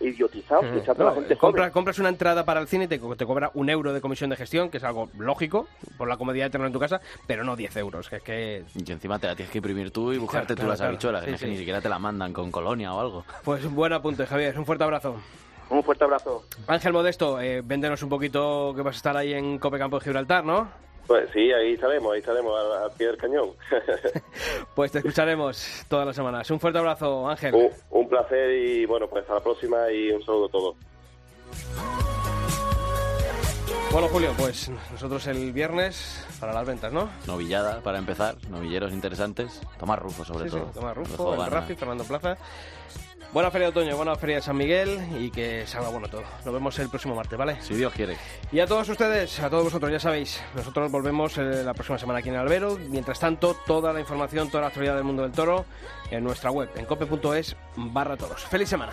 idiotizados. la gente compras una entrada para el cine y te, te, cobra un euro de comisión de gestión, que es algo lógico, por la comodidad de tenerlo en tu casa, pero no 10 euros. Que es que... Y encima te la tienes que imprimir tú y buscarte tú las habichuelas, que ni siquiera te la mandan con colonia o algo. Pues un buen apunte, Javier. Un fuerte abrazo. Un fuerte abrazo. Ángel Modesto, eh, véndenos un poquito que vas a estar ahí en Copecampo de Gibraltar, ¿no? Pues sí, ahí estaremos, ahí estaremos al, pie del cañón. (laughs) (laughs) pues te escucharemos todas las semanas. Un fuerte abrazo, Ángel. Un, un placer y bueno, pues hasta la próxima y un saludo a todos. Bueno, Julio, pues nosotros el viernes para las ventas, ¿no? Novillada, para empezar, novilleros interesantes. Tomás Rufo, sobre todo. Sí, Tomás Rufo, el Rafi, Fernando Plaza. Buena feria de otoño, buena feria de San Miguel y que salga bueno todo. Nos vemos el próximo martes, ¿vale? Si Dios quiere. Y a todos ustedes, a todos vosotros, ya sabéis, nosotros volvemos eh, la próxima semana aquí en Albero. Mientras tanto, toda la información, toda la actualidad del mundo del toro en nuestra web, en cope.es barra toros. ¡Feliz semana!